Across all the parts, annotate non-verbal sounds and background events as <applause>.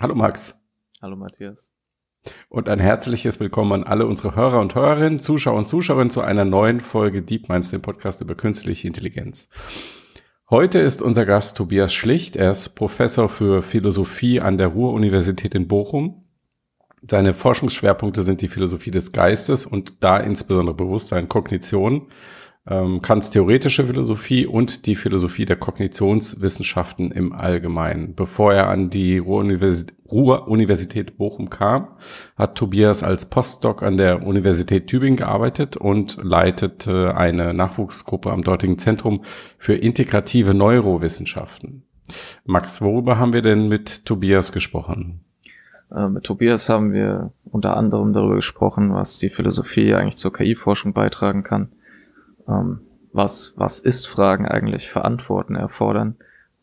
Hallo Max. Hallo Matthias. Und ein herzliches Willkommen an alle unsere Hörer und Hörerinnen, Zuschauer und Zuschauerinnen zu einer neuen Folge Deep Minds, dem Podcast über künstliche Intelligenz. Heute ist unser Gast Tobias Schlicht. Er ist Professor für Philosophie an der Ruhr-Universität in Bochum. Seine Forschungsschwerpunkte sind die Philosophie des Geistes und da insbesondere Bewusstsein, Kognition ähm, Kants theoretische Philosophie und die Philosophie der Kognitionswissenschaften im Allgemeinen. Bevor er an die Ruhr-Universität Bochum kam, hat Tobias als Postdoc an der Universität Tübingen gearbeitet und leitete eine Nachwuchsgruppe am dortigen Zentrum für integrative Neurowissenschaften. Max, worüber haben wir denn mit Tobias gesprochen? Äh, mit Tobias haben wir unter anderem darüber gesprochen, was die Philosophie eigentlich zur KI-Forschung beitragen kann ähm, was, was Ist-Fragen eigentlich für Antworten erfordern,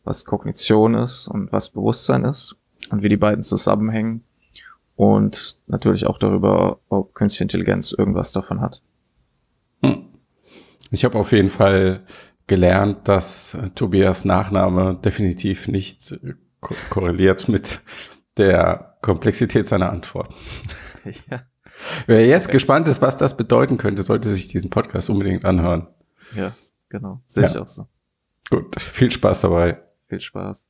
was Kognition ist und was Bewusstsein ist und wie die beiden zusammenhängen und natürlich auch darüber, ob künstliche Intelligenz irgendwas davon hat. Hm. Ich habe auf jeden Fall gelernt, dass Tobias Nachname definitiv nicht ko korreliert mit der Komplexität seiner Antworten. <laughs> Ja. Wer jetzt gespannt ist, was das bedeuten könnte, sollte sich diesen Podcast unbedingt anhören. Ja, genau. Sehe ja. ich auch so. Gut, viel Spaß dabei. Viel Spaß.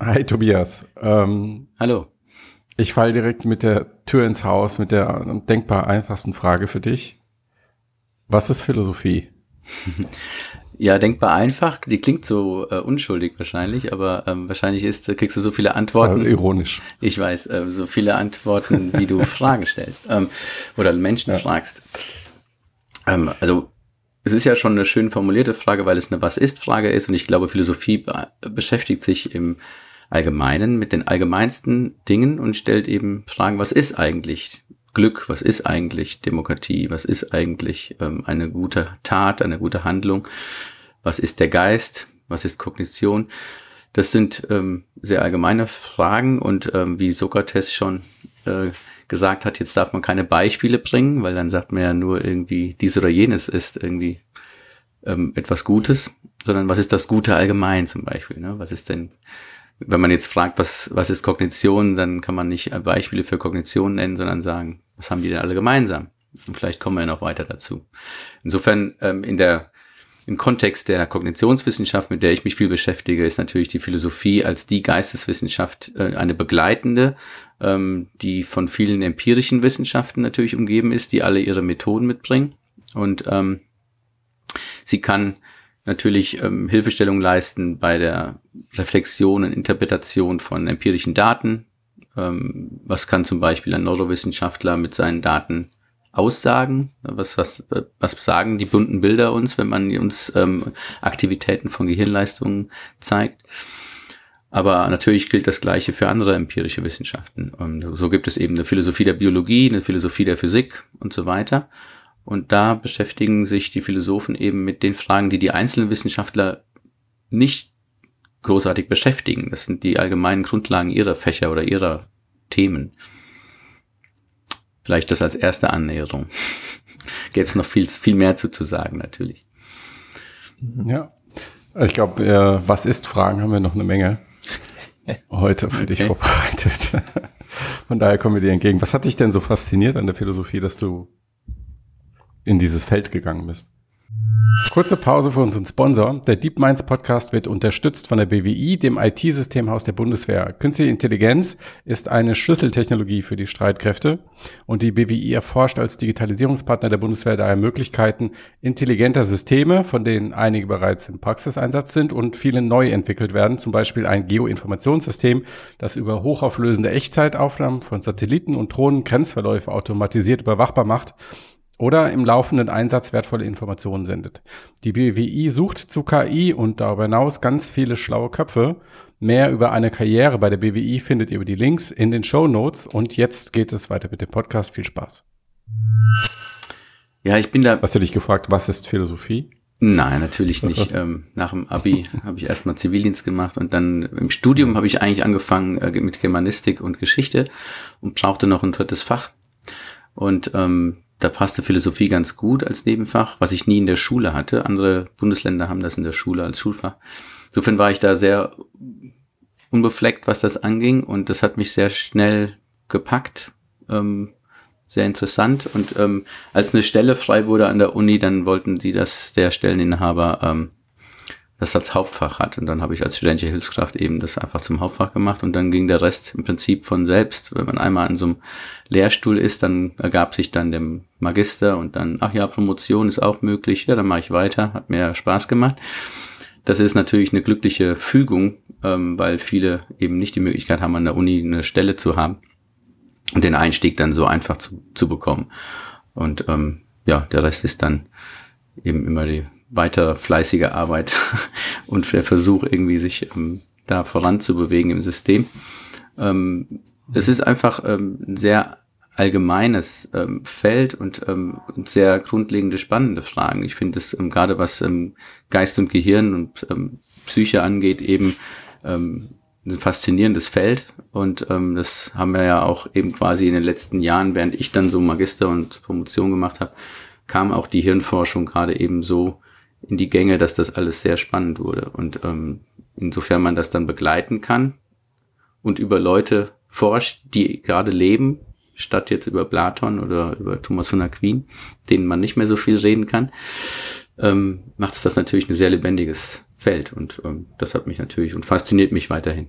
Hi Tobias. Ähm, Hallo. Ich falle direkt mit der Tür ins Haus mit der denkbar einfachsten Frage für dich. Was ist Philosophie? <laughs> Ja, denkbar einfach. Die klingt so äh, unschuldig wahrscheinlich, aber ähm, wahrscheinlich ist, kriegst du so viele Antworten. Ironisch. Ich weiß, äh, so viele Antworten, wie du <laughs> Fragen stellst ähm, oder Menschen ja. fragst. Ähm, also es ist ja schon eine schön formulierte Frage, weil es eine Was ist Frage ist und ich glaube, Philosophie beschäftigt sich im Allgemeinen mit den allgemeinsten Dingen und stellt eben Fragen, was ist eigentlich Glück, was ist eigentlich Demokratie, was ist eigentlich ähm, eine gute Tat, eine gute Handlung, was ist der Geist, was ist Kognition. Das sind ähm, sehr allgemeine Fragen und ähm, wie Sokrates schon äh, gesagt hat, jetzt darf man keine Beispiele bringen, weil dann sagt man ja nur irgendwie, dies oder jenes ist irgendwie ähm, etwas Gutes, sondern was ist das Gute allgemein zum Beispiel? Ne? Was ist denn wenn man jetzt fragt, was, was ist Kognition, dann kann man nicht Beispiele für Kognition nennen, sondern sagen, was haben die denn alle gemeinsam? Und vielleicht kommen wir noch weiter dazu. Insofern ähm, in der im Kontext der Kognitionswissenschaft, mit der ich mich viel beschäftige, ist natürlich die Philosophie als die Geisteswissenschaft äh, eine begleitende, ähm, die von vielen empirischen Wissenschaften natürlich umgeben ist, die alle ihre Methoden mitbringen. Und ähm, sie kann natürlich ähm, Hilfestellung leisten bei der Reflexion und Interpretation von empirischen Daten. Ähm, was kann zum Beispiel ein Neurowissenschaftler mit seinen Daten aussagen? Was, was, was sagen die bunten Bilder uns, wenn man uns ähm, Aktivitäten von Gehirnleistungen zeigt? Aber natürlich gilt das Gleiche für andere empirische Wissenschaften. Und so gibt es eben eine Philosophie der Biologie, eine Philosophie der Physik und so weiter. Und da beschäftigen sich die Philosophen eben mit den Fragen, die die einzelnen Wissenschaftler nicht großartig beschäftigen. Das sind die allgemeinen Grundlagen ihrer Fächer oder ihrer Themen. Vielleicht das als erste Annäherung. <laughs> Gäbe es noch viel, viel mehr zu, zu sagen, natürlich. Ja. Ich glaube, äh, was ist Fragen haben wir noch eine Menge <laughs> heute für okay. dich vorbereitet. <laughs> Von daher kommen wir dir entgegen. Was hat dich denn so fasziniert an der Philosophie, dass du in dieses Feld gegangen bist. Kurze Pause für unseren Sponsor. Der Deep Minds Podcast wird unterstützt von der BWI, dem IT-Systemhaus der Bundeswehr. Künstliche Intelligenz ist eine Schlüsseltechnologie für die Streitkräfte und die BWI erforscht als Digitalisierungspartner der Bundeswehr daher Möglichkeiten intelligenter Systeme, von denen einige bereits im Praxiseinsatz sind und viele neu entwickelt werden, zum Beispiel ein Geoinformationssystem, das über hochauflösende Echtzeitaufnahmen von Satelliten und Drohnen Grenzverläufe automatisiert überwachbar macht oder im laufenden Einsatz wertvolle Informationen sendet. Die BWI sucht zu KI und darüber hinaus ganz viele schlaue Köpfe. Mehr über eine Karriere bei der BWI findet ihr über die Links in den Show Notes. Und jetzt geht es weiter mit dem Podcast. Viel Spaß. Ja, ich bin da. Hast du dich gefragt, was ist Philosophie? Nein, natürlich nicht. <laughs> ähm, nach dem Abi habe ich erstmal Zivildienst gemacht und dann im Studium habe ich eigentlich angefangen äh, mit Germanistik und Geschichte und brauchte noch ein drittes Fach. Und ähm, da passte Philosophie ganz gut als Nebenfach, was ich nie in der Schule hatte. Andere Bundesländer haben das in der Schule als Schulfach. Insofern war ich da sehr unbefleckt, was das anging und das hat mich sehr schnell gepackt. Ähm, sehr interessant. Und ähm, als eine Stelle frei wurde an der Uni, dann wollten die, dass der Stelleninhaber ähm, das als Hauptfach hat. Und dann habe ich als studentische Hilfskraft eben das einfach zum Hauptfach gemacht und dann ging der Rest im Prinzip von selbst. Wenn man einmal an so einem Lehrstuhl ist, dann ergab sich dann dem Magister und dann, ach ja, Promotion ist auch möglich, ja, dann mache ich weiter, hat mir Spaß gemacht. Das ist natürlich eine glückliche Fügung, ähm, weil viele eben nicht die Möglichkeit haben, an der Uni eine Stelle zu haben und den Einstieg dann so einfach zu, zu bekommen. Und ähm, ja, der Rest ist dann eben immer die weitere fleißige Arbeit <laughs> und der Versuch, irgendwie sich ähm, da voranzubewegen im System. Ähm, es ist einfach ähm, ein sehr allgemeines ähm, Feld und ähm, sehr grundlegende, spannende Fragen. Ich finde es ähm, gerade was ähm, Geist und Gehirn und ähm, Psyche angeht, eben ähm, ein faszinierendes Feld und ähm, das haben wir ja auch eben quasi in den letzten Jahren, während ich dann so Magister und Promotion gemacht habe, kam auch die Hirnforschung gerade eben so in die Gänge, dass das alles sehr spannend wurde. Und ähm, insofern man das dann begleiten kann und über Leute forscht, die gerade leben, statt jetzt über Platon oder über Thomas von Aquin, denen man nicht mehr so viel reden kann, ähm, macht es das natürlich ein sehr lebendiges Feld. Und ähm, das hat mich natürlich und fasziniert mich weiterhin.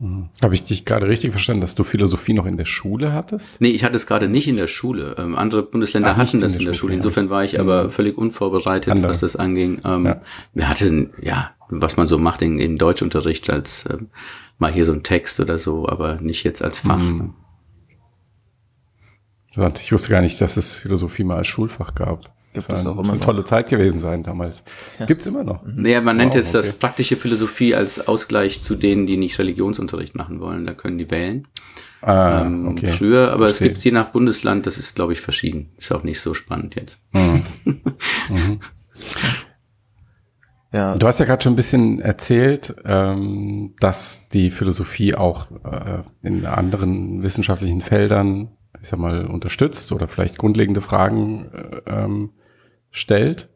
Mhm. Habe ich dich gerade richtig verstanden, dass du Philosophie noch in der Schule hattest? Nee, ich hatte es gerade nicht in der Schule. Ähm, andere Bundesländer Ach, hatten das in der, der Schule. Insofern war ich aber mhm. völlig unvorbereitet, Andere. was das anging. Ähm, ja. Wir hatten, ja, was man so macht in, in Deutschunterricht als ähm, mal hier so ein Text oder so, aber nicht jetzt als Fach. Mhm. Ich wusste gar nicht, dass es Philosophie mal als Schulfach gab. Gibt es auch immer eine tolle Zeit gewesen sein damals. Ja. Gibt es immer noch. Mhm. Naja, man wow, nennt jetzt okay. das praktische Philosophie als Ausgleich zu denen, die nicht Religionsunterricht machen wollen. Da können die wählen. Ah, ähm, okay. Früher, aber Verstehe. es gibt je nach Bundesland, das ist, glaube ich, verschieden. Ist auch nicht so spannend jetzt. Mhm. <laughs> mhm. Ja. Du hast ja gerade schon ein bisschen erzählt, ähm, dass die Philosophie auch äh, in anderen wissenschaftlichen Feldern, ich sag mal, unterstützt oder vielleicht grundlegende Fragen äh, ähm, stellt.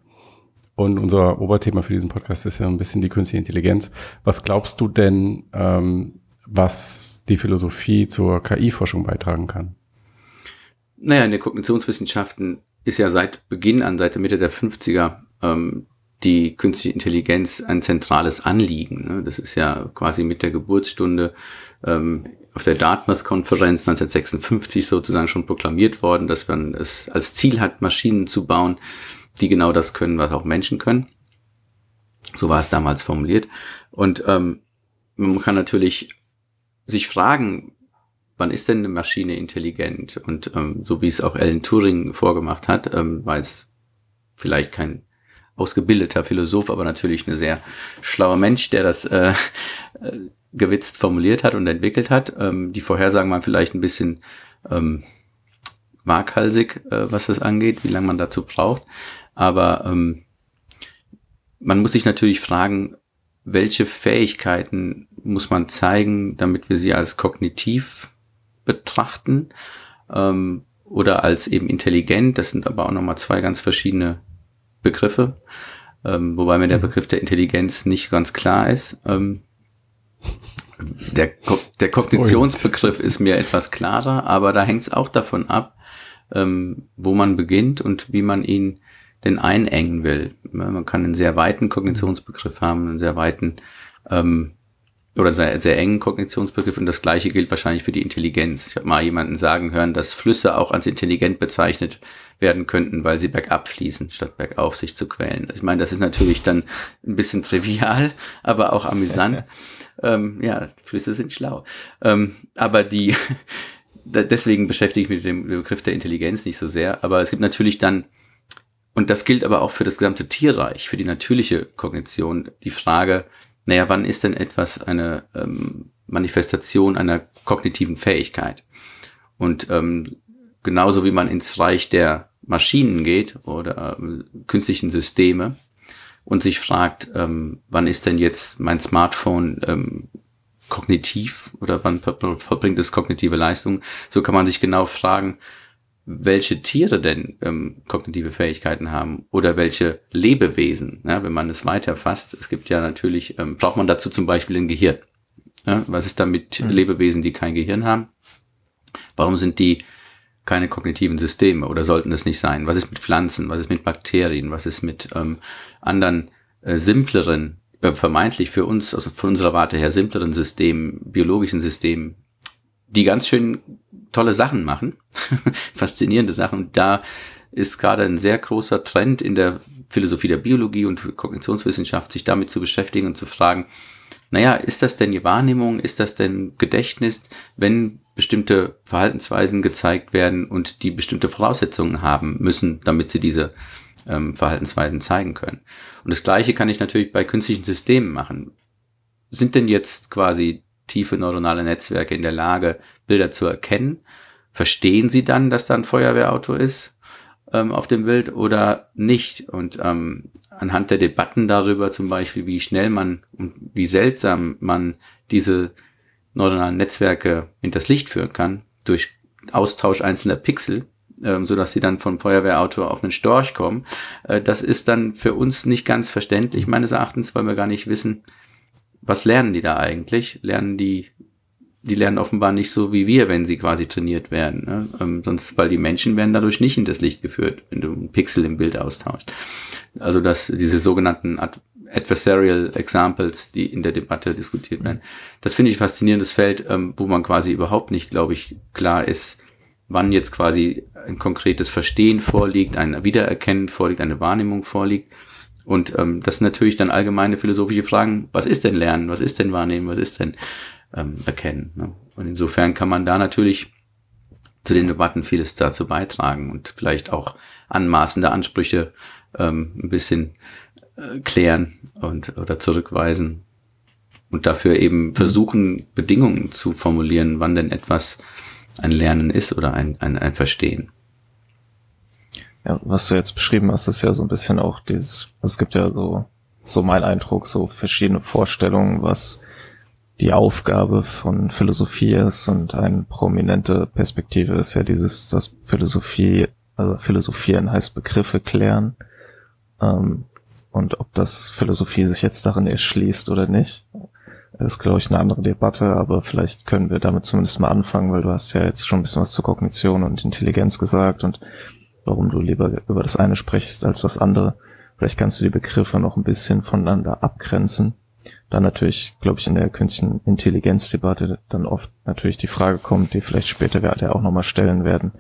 Und unser Oberthema für diesen Podcast ist ja ein bisschen die künstliche Intelligenz. Was glaubst du denn, ähm, was die Philosophie zur KI-Forschung beitragen kann? Naja, in den Kognitionswissenschaften ist ja seit Beginn an, seit der Mitte der 50er, ähm, die künstliche Intelligenz ein zentrales Anliegen. Ne? Das ist ja quasi mit der Geburtsstunde ähm, auf der Dartmouth-Konferenz 1956 sozusagen schon proklamiert worden, dass man es als Ziel hat, Maschinen zu bauen, die genau das können, was auch Menschen können. So war es damals formuliert. Und ähm, man kann natürlich sich fragen, wann ist denn eine Maschine intelligent? Und ähm, so wie es auch Alan Turing vorgemacht hat, ähm, war es vielleicht kein ausgebildeter Philosoph, aber natürlich ein sehr schlauer Mensch, der das äh, äh, gewitzt formuliert hat und entwickelt hat. Ähm, die Vorhersagen waren vielleicht ein bisschen ähm, waghalsig, äh, was das angeht, wie lange man dazu braucht. Aber ähm, man muss sich natürlich fragen, welche Fähigkeiten muss man zeigen, damit wir sie als kognitiv betrachten ähm, oder als eben intelligent. Das sind aber auch nochmal zwei ganz verschiedene Begriffe, ähm, wobei mir der mhm. Begriff der Intelligenz nicht ganz klar ist. Ähm, der, Ko der Kognitionsbegriff ist mir etwas klarer, aber da hängt es auch davon ab, ähm, wo man beginnt und wie man ihn denn einengen will. Man kann einen sehr weiten Kognitionsbegriff haben, einen sehr weiten ähm, oder sehr, sehr engen Kognitionsbegriff und das gleiche gilt wahrscheinlich für die Intelligenz. Ich habe mal jemanden sagen hören, dass Flüsse auch als intelligent bezeichnet werden könnten, weil sie bergab fließen, statt bergauf sich zu quälen. Ich meine, das ist natürlich dann ein bisschen trivial, <laughs> aber auch amüsant. <laughs> ähm, ja, Flüsse sind schlau. Ähm, aber die, <laughs> deswegen beschäftige ich mich mit dem Begriff der Intelligenz nicht so sehr. Aber es gibt natürlich dann, und das gilt aber auch für das gesamte Tierreich, für die natürliche Kognition, die Frage, naja, wann ist denn etwas eine ähm, Manifestation einer kognitiven Fähigkeit? Und ähm, genauso wie man ins Reich der Maschinen geht oder äh, künstlichen Systeme und sich fragt, ähm, wann ist denn jetzt mein Smartphone ähm, kognitiv oder wann verbringt es kognitive Leistung, so kann man sich genau fragen, welche Tiere denn ähm, kognitive Fähigkeiten haben oder welche Lebewesen, ja, wenn man es weiterfasst. Es gibt ja natürlich, ähm, braucht man dazu zum Beispiel ein Gehirn. Ja, was ist da mit mhm. Lebewesen, die kein Gehirn haben? Warum sind die keine kognitiven Systeme oder sollten es nicht sein? Was ist mit Pflanzen? Was ist mit Bakterien? Was ist mit ähm, anderen äh, simpleren, äh, vermeintlich für uns, also von unserer Warte her simpleren Systemen, biologischen Systemen, die ganz schön tolle Sachen machen, <laughs> faszinierende Sachen. Da ist gerade ein sehr großer Trend in der Philosophie der Biologie und Kognitionswissenschaft, sich damit zu beschäftigen und zu fragen, naja, ist das denn die Wahrnehmung, ist das denn Gedächtnis, wenn bestimmte Verhaltensweisen gezeigt werden und die bestimmte Voraussetzungen haben müssen, damit sie diese ähm, Verhaltensweisen zeigen können. Und das Gleiche kann ich natürlich bei künstlichen Systemen machen. Sind denn jetzt quasi tiefe neuronale Netzwerke in der Lage, Bilder zu erkennen? Verstehen sie dann, dass da ein Feuerwehrauto ist ähm, auf dem Bild oder nicht? Und ähm, anhand der Debatten darüber zum Beispiel, wie schnell man und wie seltsam man diese neuronalen Netzwerke hinters Licht führen kann, durch Austausch einzelner Pixel, ähm, so dass sie dann vom Feuerwehrauto auf einen Storch kommen. Äh, das ist dann für uns nicht ganz verständlich, meines Erachtens, weil wir gar nicht wissen, was lernen die da eigentlich? Lernen die die lernen offenbar nicht so wie wir, wenn sie quasi trainiert werden. Ne? Ähm, sonst, weil die Menschen werden dadurch nicht in das Licht geführt, wenn du einen Pixel im Bild austauschst. Also dass diese sogenannten Ad Adversarial Examples, die in der Debatte diskutiert werden, das finde ich faszinierendes Feld, ähm, wo man quasi überhaupt nicht, glaube ich, klar ist, wann jetzt quasi ein konkretes Verstehen vorliegt, ein Wiedererkennen vorliegt, eine Wahrnehmung vorliegt. Und ähm, das sind natürlich dann allgemeine philosophische Fragen, was ist denn Lernen, was ist denn Wahrnehmen, was ist denn ähm, erkennen. Ne? Und insofern kann man da natürlich zu den Debatten vieles dazu beitragen und vielleicht auch anmaßende Ansprüche ähm, ein bisschen äh, klären und oder zurückweisen und dafür eben versuchen, Bedingungen zu formulieren, wann denn etwas ein Lernen ist oder ein, ein, ein Verstehen. Ja, was du jetzt beschrieben hast, ist ja so ein bisschen auch dieses, es gibt ja so, so mein Eindruck, so verschiedene Vorstellungen, was die Aufgabe von Philosophie ist. Und eine prominente Perspektive ist ja dieses, dass Philosophie, also Philosophieren heißt Begriffe klären. Ähm, und ob das Philosophie sich jetzt darin erschließt oder nicht, ist, glaube ich, eine andere Debatte, aber vielleicht können wir damit zumindest mal anfangen, weil du hast ja jetzt schon ein bisschen was zur Kognition und Intelligenz gesagt. Und warum du lieber über das eine sprichst als das andere. Vielleicht kannst du die Begriffe noch ein bisschen voneinander abgrenzen dann natürlich, glaube ich, in der künstlichen Intelligenzdebatte dann oft natürlich die Frage kommt, die vielleicht später wir alle auch nochmal stellen werden,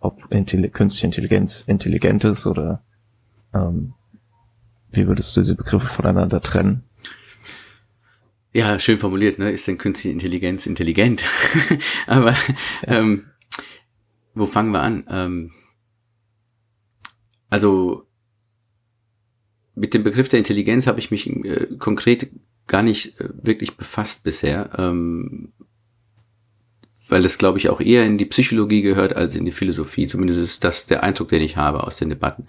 ob Intelli künstliche Intelligenz intelligent ist oder ähm, wie würdest du diese Begriffe voneinander trennen? Ja, schön formuliert, ne? Ist denn künstliche Intelligenz intelligent? <laughs> Aber ja. ähm, wo fangen wir an? Ähm, also mit dem Begriff der Intelligenz habe ich mich äh, konkret gar nicht äh, wirklich befasst bisher, ähm, weil es, glaube ich, auch eher in die Psychologie gehört als in die Philosophie. Zumindest ist das der Eindruck, den ich habe aus den Debatten.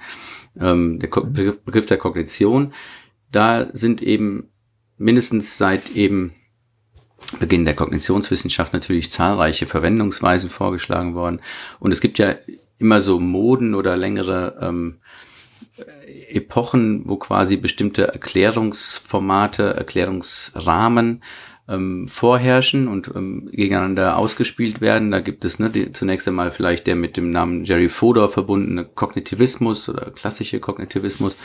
Ähm, der Ko Begriff, Begriff der Kognition, da sind eben mindestens seit eben Beginn der Kognitionswissenschaft natürlich zahlreiche Verwendungsweisen vorgeschlagen worden. Und es gibt ja immer so Moden oder längere ähm, Epochen, wo quasi bestimmte Erklärungsformate, Erklärungsrahmen ähm, vorherrschen und ähm, gegeneinander ausgespielt werden. Da gibt es ne, die, zunächst einmal vielleicht der mit dem Namen Jerry Fodor verbundene Kognitivismus oder klassische Kognitivismus,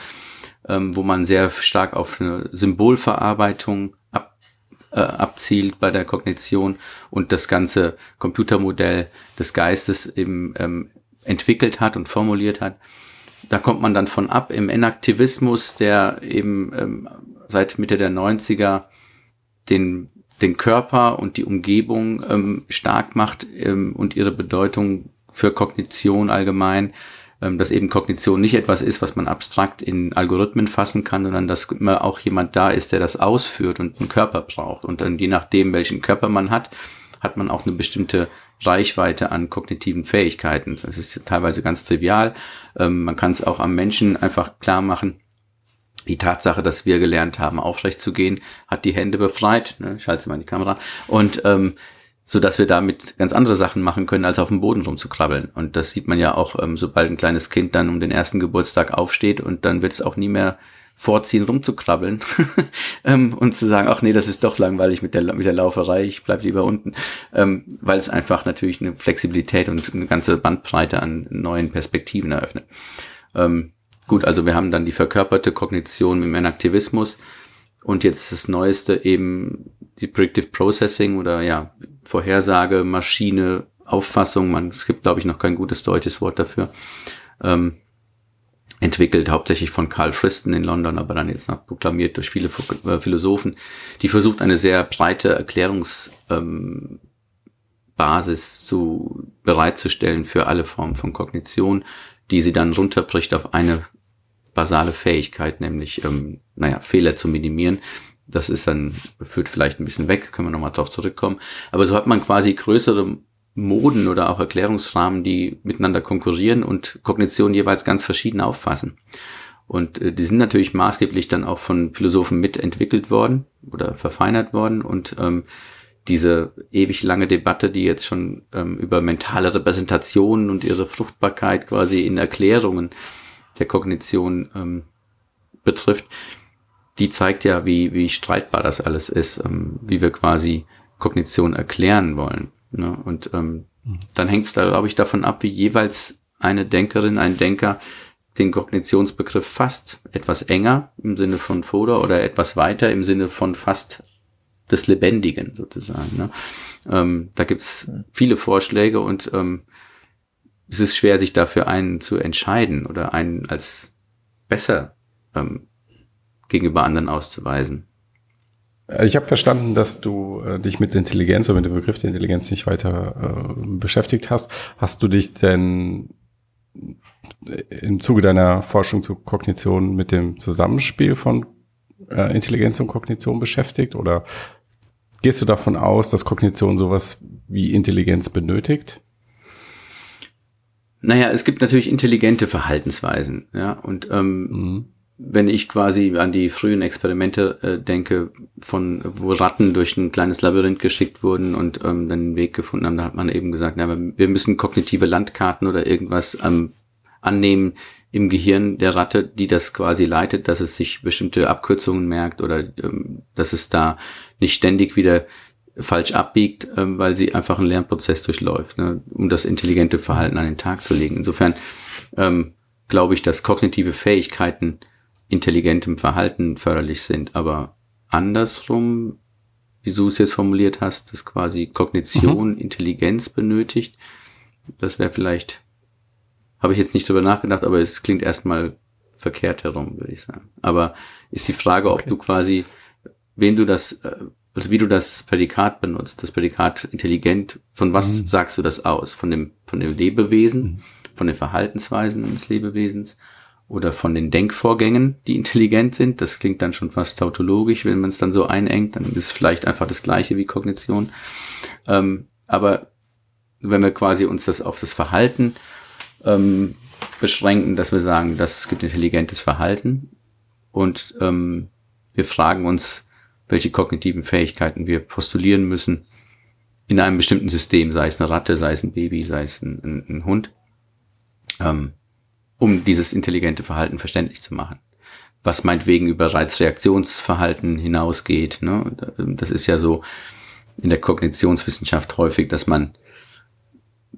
ähm, wo man sehr stark auf eine Symbolverarbeitung ab, äh, abzielt bei der Kognition und das ganze Computermodell des Geistes eben ähm, entwickelt hat und formuliert hat da kommt man dann von ab im Enaktivismus, der eben ähm, seit Mitte der 90er den, den Körper und die Umgebung ähm, stark macht ähm, und ihre Bedeutung für Kognition allgemein, ähm, dass eben Kognition nicht etwas ist, was man abstrakt in Algorithmen fassen kann, sondern dass immer auch jemand da ist, der das ausführt und einen Körper braucht. Und dann je nachdem, welchen Körper man hat, hat man auch eine bestimmte Reichweite an kognitiven Fähigkeiten. Das ist teilweise ganz trivial. Ähm, man kann es auch am Menschen einfach klar machen. Die Tatsache, dass wir gelernt haben, aufrecht zu gehen, hat die Hände befreit. Ne? Ich halte mal in die Kamera. Und ähm, so dass wir damit ganz andere Sachen machen können, als auf dem Boden rumzukrabbeln. Und das sieht man ja auch, ähm, sobald ein kleines Kind dann um den ersten Geburtstag aufsteht und dann wird es auch nie mehr vorziehen, rumzukrabbeln <laughs> ähm, und zu sagen, ach nee, das ist doch langweilig mit der, mit der Lauferei, ich bleib lieber unten, ähm, weil es einfach natürlich eine Flexibilität und eine ganze Bandbreite an neuen Perspektiven eröffnet. Ähm, gut, also wir haben dann die verkörperte Kognition mit dem Enaktivismus und jetzt das Neueste eben die Predictive Processing oder ja, Vorhersage, Maschine, Auffassung, man, es gibt glaube ich noch kein gutes deutsches Wort dafür. Ähm, entwickelt, hauptsächlich von Carl Friston in London, aber dann jetzt noch proklamiert durch viele äh, Philosophen, die versucht eine sehr breite Erklärungsbasis ähm, zu bereitzustellen für alle Formen von Kognition, die sie dann runterbricht auf eine basale Fähigkeit, nämlich ähm, naja, Fehler zu minimieren. Das ist dann, führt vielleicht ein bisschen weg, können wir nochmal drauf zurückkommen. Aber so hat man quasi größere Moden oder auch Erklärungsrahmen, die miteinander konkurrieren und Kognition jeweils ganz verschieden auffassen. Und äh, die sind natürlich maßgeblich dann auch von Philosophen mitentwickelt worden oder verfeinert worden. Und ähm, diese ewig lange Debatte, die jetzt schon ähm, über mentale Repräsentationen und ihre Fruchtbarkeit quasi in Erklärungen der Kognition ähm, betrifft, die zeigt ja, wie, wie streitbar das alles ist, ähm, wie wir quasi Kognition erklären wollen. Ne? Und ähm, mhm. dann hängt es da, glaube ich, davon ab, wie jeweils eine Denkerin, ein Denker den Kognitionsbegriff fast etwas enger im Sinne von Foder oder etwas weiter im Sinne von fast des Lebendigen sozusagen. Ne? Ähm, da gibt's mhm. viele Vorschläge und ähm, es ist schwer, sich dafür einen zu entscheiden oder einen als besser ähm, gegenüber anderen auszuweisen. Ich habe verstanden, dass du äh, dich mit Intelligenz oder mit dem Begriff der Intelligenz nicht weiter äh, beschäftigt hast. Hast du dich denn im Zuge deiner Forschung zu Kognition mit dem Zusammenspiel von äh, Intelligenz und Kognition beschäftigt? Oder gehst du davon aus, dass Kognition sowas wie Intelligenz benötigt? Naja, es gibt natürlich intelligente Verhaltensweisen, ja, und ähm, mhm wenn ich quasi an die frühen Experimente äh, denke, von wo Ratten durch ein kleines Labyrinth geschickt wurden und ähm, dann einen Weg gefunden haben, da hat man eben gesagt, na, wir müssen kognitive Landkarten oder irgendwas ähm, annehmen im Gehirn der Ratte, die das quasi leitet, dass es sich bestimmte Abkürzungen merkt oder ähm, dass es da nicht ständig wieder falsch abbiegt, ähm, weil sie einfach einen Lernprozess durchläuft, ne, um das intelligente Verhalten an den Tag zu legen. Insofern ähm, glaube ich, dass kognitive Fähigkeiten intelligentem Verhalten förderlich sind, aber andersrum, wie du es jetzt formuliert hast, dass quasi Kognition mhm. Intelligenz benötigt, das wäre vielleicht, habe ich jetzt nicht drüber nachgedacht, aber es klingt erstmal verkehrt herum, würde ich sagen. Aber ist die Frage, ob okay. du quasi, wen du das, äh, also wie du das Prädikat benutzt, das Prädikat intelligent, von was mhm. sagst du das aus? Von dem, von dem Lebewesen, mhm. von den Verhaltensweisen eines Lebewesens oder von den Denkvorgängen, die intelligent sind. Das klingt dann schon fast tautologisch, wenn man es dann so einengt, dann ist es vielleicht einfach das gleiche wie Kognition. Ähm, aber wenn wir quasi uns das auf das Verhalten ähm, beschränken, dass wir sagen, dass es gibt intelligentes Verhalten und ähm, wir fragen uns, welche kognitiven Fähigkeiten wir postulieren müssen in einem bestimmten System, sei es eine Ratte, sei es ein Baby, sei es ein, ein, ein Hund. Ähm, um dieses intelligente Verhalten verständlich zu machen. Was meinetwegen über Reizreaktionsverhalten hinausgeht. Ne? Das ist ja so in der Kognitionswissenschaft häufig, dass man,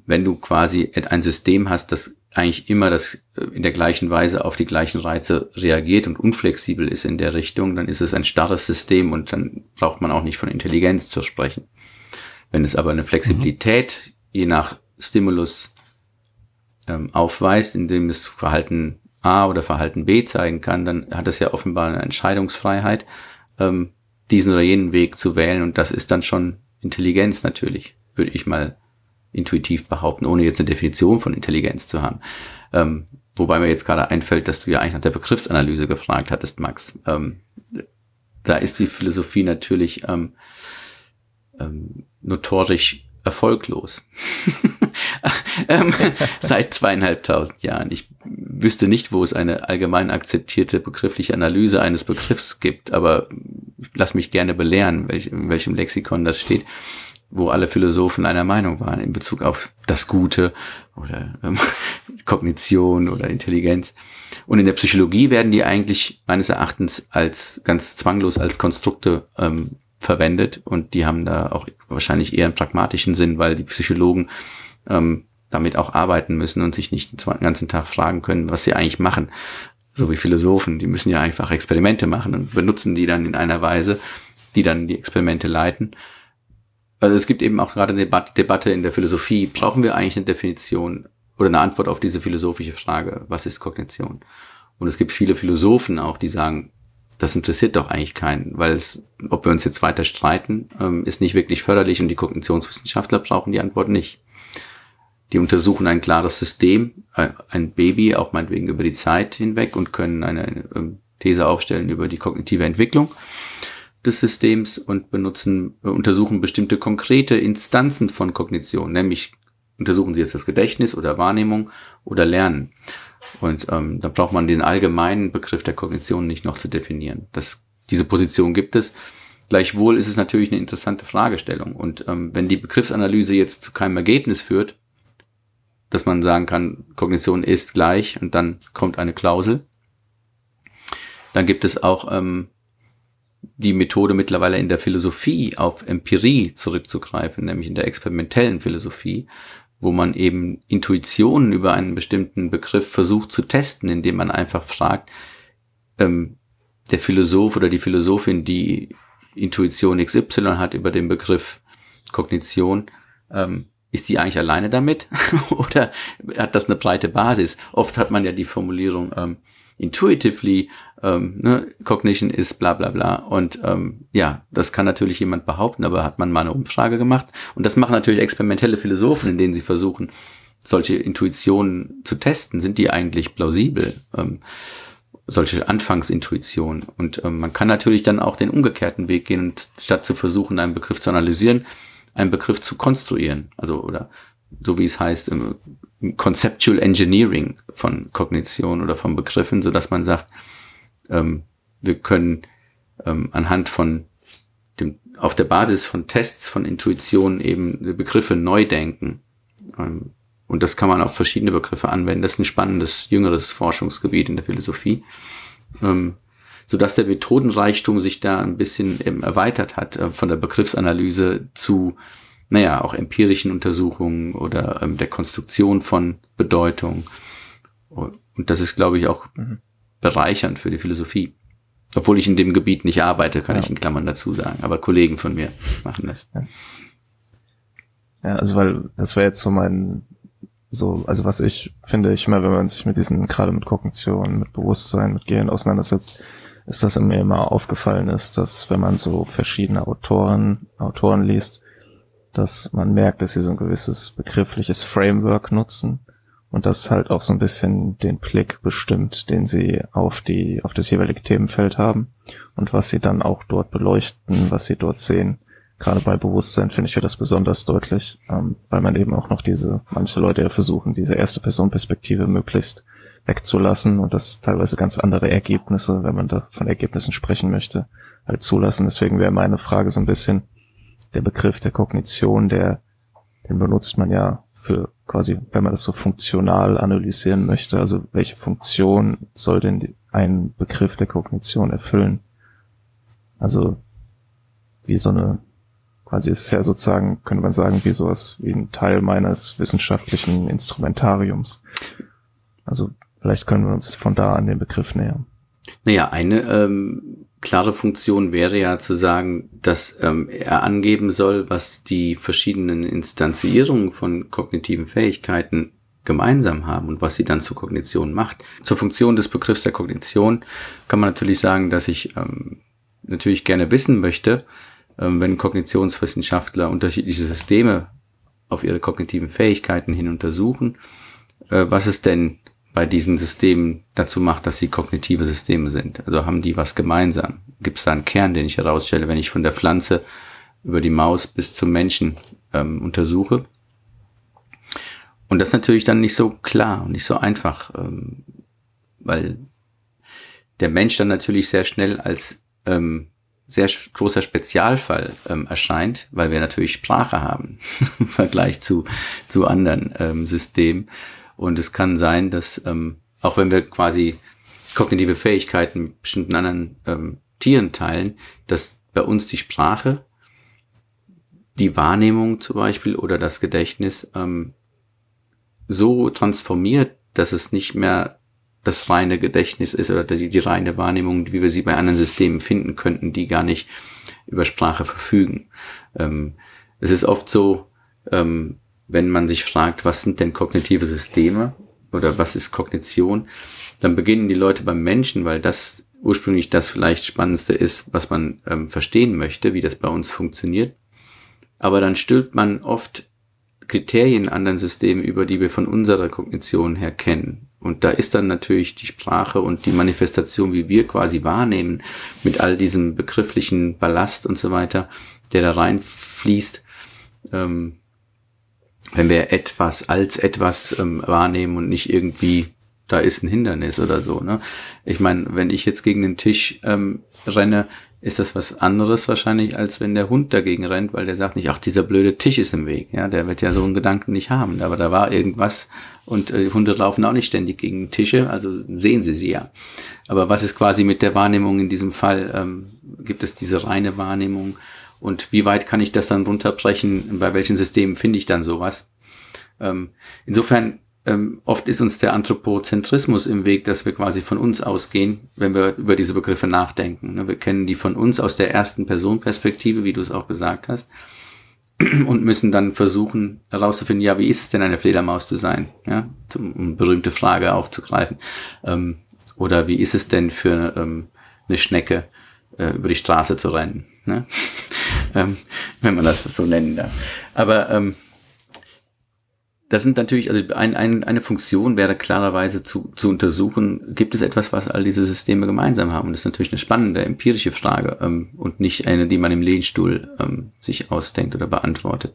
wenn du quasi ein System hast, das eigentlich immer das äh, in der gleichen Weise auf die gleichen Reize reagiert und unflexibel ist in der Richtung, dann ist es ein starres System und dann braucht man auch nicht von Intelligenz zu sprechen. Wenn es aber eine Flexibilität mhm. je nach Stimulus ähm, aufweist, indem es Verhalten A oder Verhalten B zeigen kann, dann hat es ja offenbar eine Entscheidungsfreiheit, ähm, diesen oder jenen Weg zu wählen. Und das ist dann schon Intelligenz natürlich, würde ich mal intuitiv behaupten, ohne jetzt eine Definition von Intelligenz zu haben. Ähm, wobei mir jetzt gerade einfällt, dass du ja eigentlich nach der Begriffsanalyse gefragt hattest, Max. Ähm, da ist die Philosophie natürlich ähm, ähm, notorisch erfolglos. <laughs> ähm, <laughs> seit zweieinhalbtausend Jahren. Ich wüsste nicht, wo es eine allgemein akzeptierte begriffliche Analyse eines Begriffs gibt, aber lass mich gerne belehren, welch, in welchem Lexikon das steht, wo alle Philosophen einer Meinung waren in Bezug auf das Gute oder ähm, <laughs> Kognition oder Intelligenz. Und in der Psychologie werden die eigentlich meines Erachtens als ganz zwanglos als Konstrukte ähm, verwendet und die haben da auch wahrscheinlich eher einen pragmatischen Sinn, weil die Psychologen ähm, damit auch arbeiten müssen und sich nicht den ganzen Tag fragen können, was sie eigentlich machen. So wie Philosophen, die müssen ja einfach Experimente machen und benutzen die dann in einer Weise, die dann die Experimente leiten. Also es gibt eben auch gerade eine Debatte, in der Philosophie, brauchen wir eigentlich eine Definition oder eine Antwort auf diese philosophische Frage, was ist Kognition? Und es gibt viele Philosophen auch, die sagen, das interessiert doch eigentlich keinen, weil es, ob wir uns jetzt weiter streiten, ähm, ist nicht wirklich förderlich und die Kognitionswissenschaftler brauchen die Antwort nicht. Die untersuchen ein klares System, äh, ein Baby, auch meinetwegen über die Zeit hinweg und können eine, ähm, These aufstellen über die kognitive Entwicklung des Systems und benutzen, äh, untersuchen bestimmte konkrete Instanzen von Kognition, nämlich untersuchen sie jetzt das Gedächtnis oder Wahrnehmung oder Lernen. Und ähm, da braucht man den allgemeinen Begriff der Kognition nicht noch zu definieren. Das, diese Position gibt es. Gleichwohl ist es natürlich eine interessante Fragestellung. Und ähm, wenn die Begriffsanalyse jetzt zu keinem Ergebnis führt, dass man sagen kann, Kognition ist gleich und dann kommt eine Klausel, dann gibt es auch ähm, die Methode mittlerweile in der Philosophie auf Empirie zurückzugreifen, nämlich in der experimentellen Philosophie, wo man eben Intuitionen über einen bestimmten Begriff versucht zu testen, indem man einfach fragt, ähm, der Philosoph oder die Philosophin, die Intuition XY hat über den Begriff Kognition, ähm, ist die eigentlich alleine damit <laughs> oder hat das eine breite Basis? Oft hat man ja die Formulierung ähm, intuitively, ähm, ne, Cognition ist bla bla bla. Und ähm, ja, das kann natürlich jemand behaupten, aber hat man mal eine Umfrage gemacht. Und das machen natürlich experimentelle Philosophen, in denen sie versuchen, solche Intuitionen zu testen. Sind die eigentlich plausibel? Ähm, solche Anfangsintuitionen. Und ähm, man kann natürlich dann auch den umgekehrten Weg gehen und statt zu versuchen, einen Begriff zu analysieren, einen Begriff zu konstruieren. Also, oder so wie es heißt, Conceptual Engineering von Kognition oder von Begriffen, so dass man sagt, ähm, wir können ähm, anhand von dem, auf der Basis von Tests, von Intuition eben Begriffe neu denken. Ähm, und das kann man auf verschiedene Begriffe anwenden. Das ist ein spannendes, jüngeres Forschungsgebiet in der Philosophie. Ähm, so dass der Methodenreichtum sich da ein bisschen eben erweitert hat, äh, von der Begriffsanalyse zu naja, auch empirischen Untersuchungen oder ähm, der Konstruktion von Bedeutung. Und das ist, glaube ich, auch mhm. bereichernd für die Philosophie. Obwohl ich in dem Gebiet nicht arbeite, kann ja. ich in Klammern dazu sagen. Aber Kollegen von mir machen das. Ja, ja also weil das wäre jetzt so mein, so, also was ich finde, ich immer, wenn man sich mit diesen, gerade mit Kognition, mit Bewusstsein, mit Gehirn auseinandersetzt, ist, dass mir immer aufgefallen ist, dass wenn man so verschiedene Autoren, Autoren liest, dass man merkt, dass sie so ein gewisses begriffliches Framework nutzen und das halt auch so ein bisschen den Blick bestimmt, den sie auf die, auf das jeweilige Themenfeld haben und was sie dann auch dort beleuchten, was sie dort sehen. Gerade bei Bewusstsein finde ich wird das besonders deutlich, ähm, weil man eben auch noch diese, manche Leute ja versuchen, diese erste Person-Perspektive möglichst wegzulassen und das teilweise ganz andere Ergebnisse, wenn man da von Ergebnissen sprechen möchte, halt zulassen. Deswegen wäre meine Frage so ein bisschen, der Begriff der Kognition, der, den benutzt man ja für quasi, wenn man das so funktional analysieren möchte. Also welche Funktion soll denn ein Begriff der Kognition erfüllen? Also wie so eine, quasi ist es ja sozusagen, könnte man sagen, wie sowas, wie ein Teil meines wissenschaftlichen Instrumentariums. Also vielleicht können wir uns von da an den Begriff nähern. Naja, eine ähm, klare Funktion wäre ja zu sagen, dass ähm, er angeben soll, was die verschiedenen Instanzierungen von kognitiven Fähigkeiten gemeinsam haben und was sie dann zur Kognition macht. Zur Funktion des Begriffs der Kognition kann man natürlich sagen, dass ich ähm, natürlich gerne wissen möchte, ähm, wenn Kognitionswissenschaftler unterschiedliche Systeme auf ihre kognitiven Fähigkeiten hin untersuchen, äh, was es denn bei diesen Systemen dazu macht, dass sie kognitive Systeme sind. Also haben die was gemeinsam? Gibt es da einen Kern, den ich herausstelle, wenn ich von der Pflanze über die Maus bis zum Menschen ähm, untersuche. Und das ist natürlich dann nicht so klar und nicht so einfach, ähm, weil der Mensch dann natürlich sehr schnell als ähm, sehr großer Spezialfall ähm, erscheint, weil wir natürlich Sprache haben <laughs> im Vergleich zu, zu anderen ähm, Systemen. Und es kann sein, dass ähm, auch wenn wir quasi kognitive Fähigkeiten mit bestimmten anderen ähm, Tieren teilen, dass bei uns die Sprache, die Wahrnehmung zum Beispiel oder das Gedächtnis ähm, so transformiert, dass es nicht mehr das reine Gedächtnis ist oder die, die reine Wahrnehmung, wie wir sie bei anderen Systemen finden könnten, die gar nicht über Sprache verfügen. Ähm, es ist oft so, ähm, wenn man sich fragt, was sind denn kognitive Systeme oder was ist Kognition, dann beginnen die Leute beim Menschen, weil das ursprünglich das vielleicht Spannendste ist, was man ähm, verstehen möchte, wie das bei uns funktioniert. Aber dann stülpt man oft Kriterien anderen Systemen über, die wir von unserer Kognition her kennen. Und da ist dann natürlich die Sprache und die Manifestation, wie wir quasi wahrnehmen, mit all diesem begrifflichen Ballast und so weiter, der da reinfließt, ähm, wenn wir etwas als etwas ähm, wahrnehmen und nicht irgendwie da ist ein Hindernis oder so. Ne? Ich meine, wenn ich jetzt gegen den Tisch ähm, renne, ist das was anderes wahrscheinlich, als wenn der Hund dagegen rennt, weil der sagt nicht, ach, dieser blöde Tisch ist im Weg. Ja, der wird ja so einen Gedanken nicht haben. Aber da war irgendwas und äh, Hunde laufen auch nicht ständig gegen Tische, also sehen sie sie ja. Aber was ist quasi mit der Wahrnehmung in diesem Fall? Ähm, gibt es diese reine Wahrnehmung? Und wie weit kann ich das dann runterbrechen? Bei welchen Systemen finde ich dann sowas? Ähm, insofern ähm, oft ist uns der Anthropozentrismus im Weg, dass wir quasi von uns ausgehen, wenn wir über diese Begriffe nachdenken. Ne? Wir kennen die von uns aus der ersten Personperspektive, wie du es auch gesagt hast, und müssen dann versuchen herauszufinden, ja, wie ist es denn eine Fledermaus zu sein? Ja, um berühmte Frage aufzugreifen. Ähm, oder wie ist es denn für ähm, eine Schnecke äh, über die Straße zu rennen? Ne? ähm, wenn man das so nennen darf. Aber ähm, das sind natürlich, also ein, ein, eine Funktion wäre klarerweise zu, zu untersuchen, gibt es etwas, was all diese Systeme gemeinsam haben? Und das ist natürlich eine spannende empirische Frage ähm, und nicht eine, die man im Lehnstuhl ähm, sich ausdenkt oder beantwortet.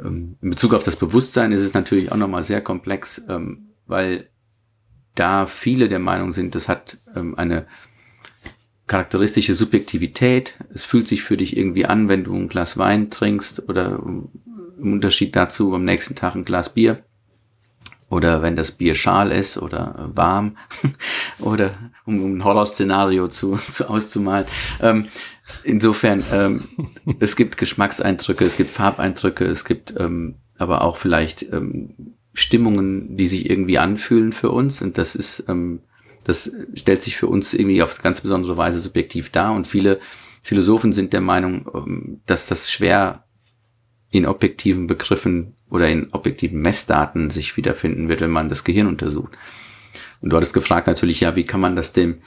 Ähm, in Bezug auf das Bewusstsein ist es natürlich auch nochmal sehr komplex, ähm, weil da viele der Meinung sind, das hat ähm, eine charakteristische Subjektivität. Es fühlt sich für dich irgendwie an, wenn du ein Glas Wein trinkst oder im Unterschied dazu am nächsten Tag ein Glas Bier. Oder wenn das Bier schal ist oder warm. <laughs> oder um ein Horrorszenario zu, <laughs> zu auszumalen. Ähm, insofern, ähm, es gibt Geschmackseindrücke, es gibt Farbeindrücke, es gibt ähm, aber auch vielleicht ähm, Stimmungen, die sich irgendwie anfühlen für uns. Und das ist, ähm, das stellt sich für uns irgendwie auf ganz besondere Weise subjektiv dar. Und viele Philosophen sind der Meinung, ähm, dass das schwer in objektiven Begriffen oder in objektiven Messdaten sich wiederfinden wird, wenn man das Gehirn untersucht. Und du hattest gefragt natürlich, ja, wie kann man das denn,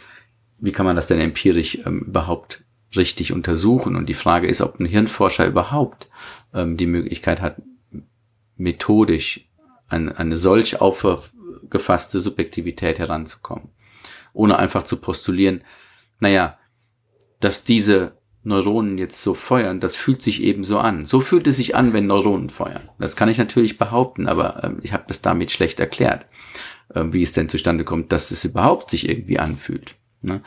wie kann man das denn empirisch ähm, überhaupt richtig untersuchen? Und die Frage ist, ob ein Hirnforscher überhaupt ähm, die Möglichkeit hat, methodisch an eine solch aufgefasste Subjektivität heranzukommen. Ohne einfach zu postulieren, naja, dass diese Neuronen jetzt so feuern, das fühlt sich eben so an. So fühlt es sich an, wenn Neuronen feuern. Das kann ich natürlich behaupten, aber ähm, ich habe das damit schlecht erklärt, äh, wie es denn zustande kommt, dass es überhaupt sich irgendwie anfühlt. Ne?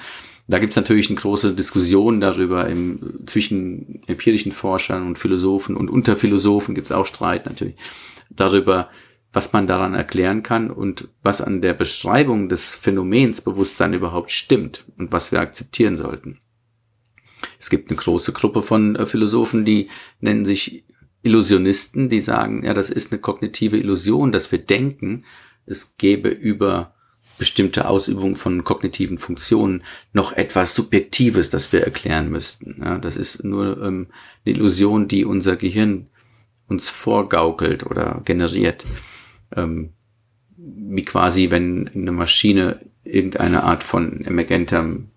Da gibt's natürlich eine große Diskussion darüber im, zwischen empirischen Forschern und Philosophen und unter Philosophen gibt's auch Streit natürlich darüber, was man daran erklären kann und was an der Beschreibung des Phänomens Bewusstsein überhaupt stimmt und was wir akzeptieren sollten. Es gibt eine große Gruppe von äh, Philosophen, die nennen sich Illusionisten, die sagen, ja, das ist eine kognitive Illusion, dass wir denken, es gäbe über bestimmte Ausübungen von kognitiven Funktionen noch etwas Subjektives, das wir erklären müssten. Ja, das ist nur ähm, eine Illusion, die unser Gehirn uns vorgaukelt oder generiert. Ähm, wie quasi, wenn eine Maschine irgendeine Art von emergentem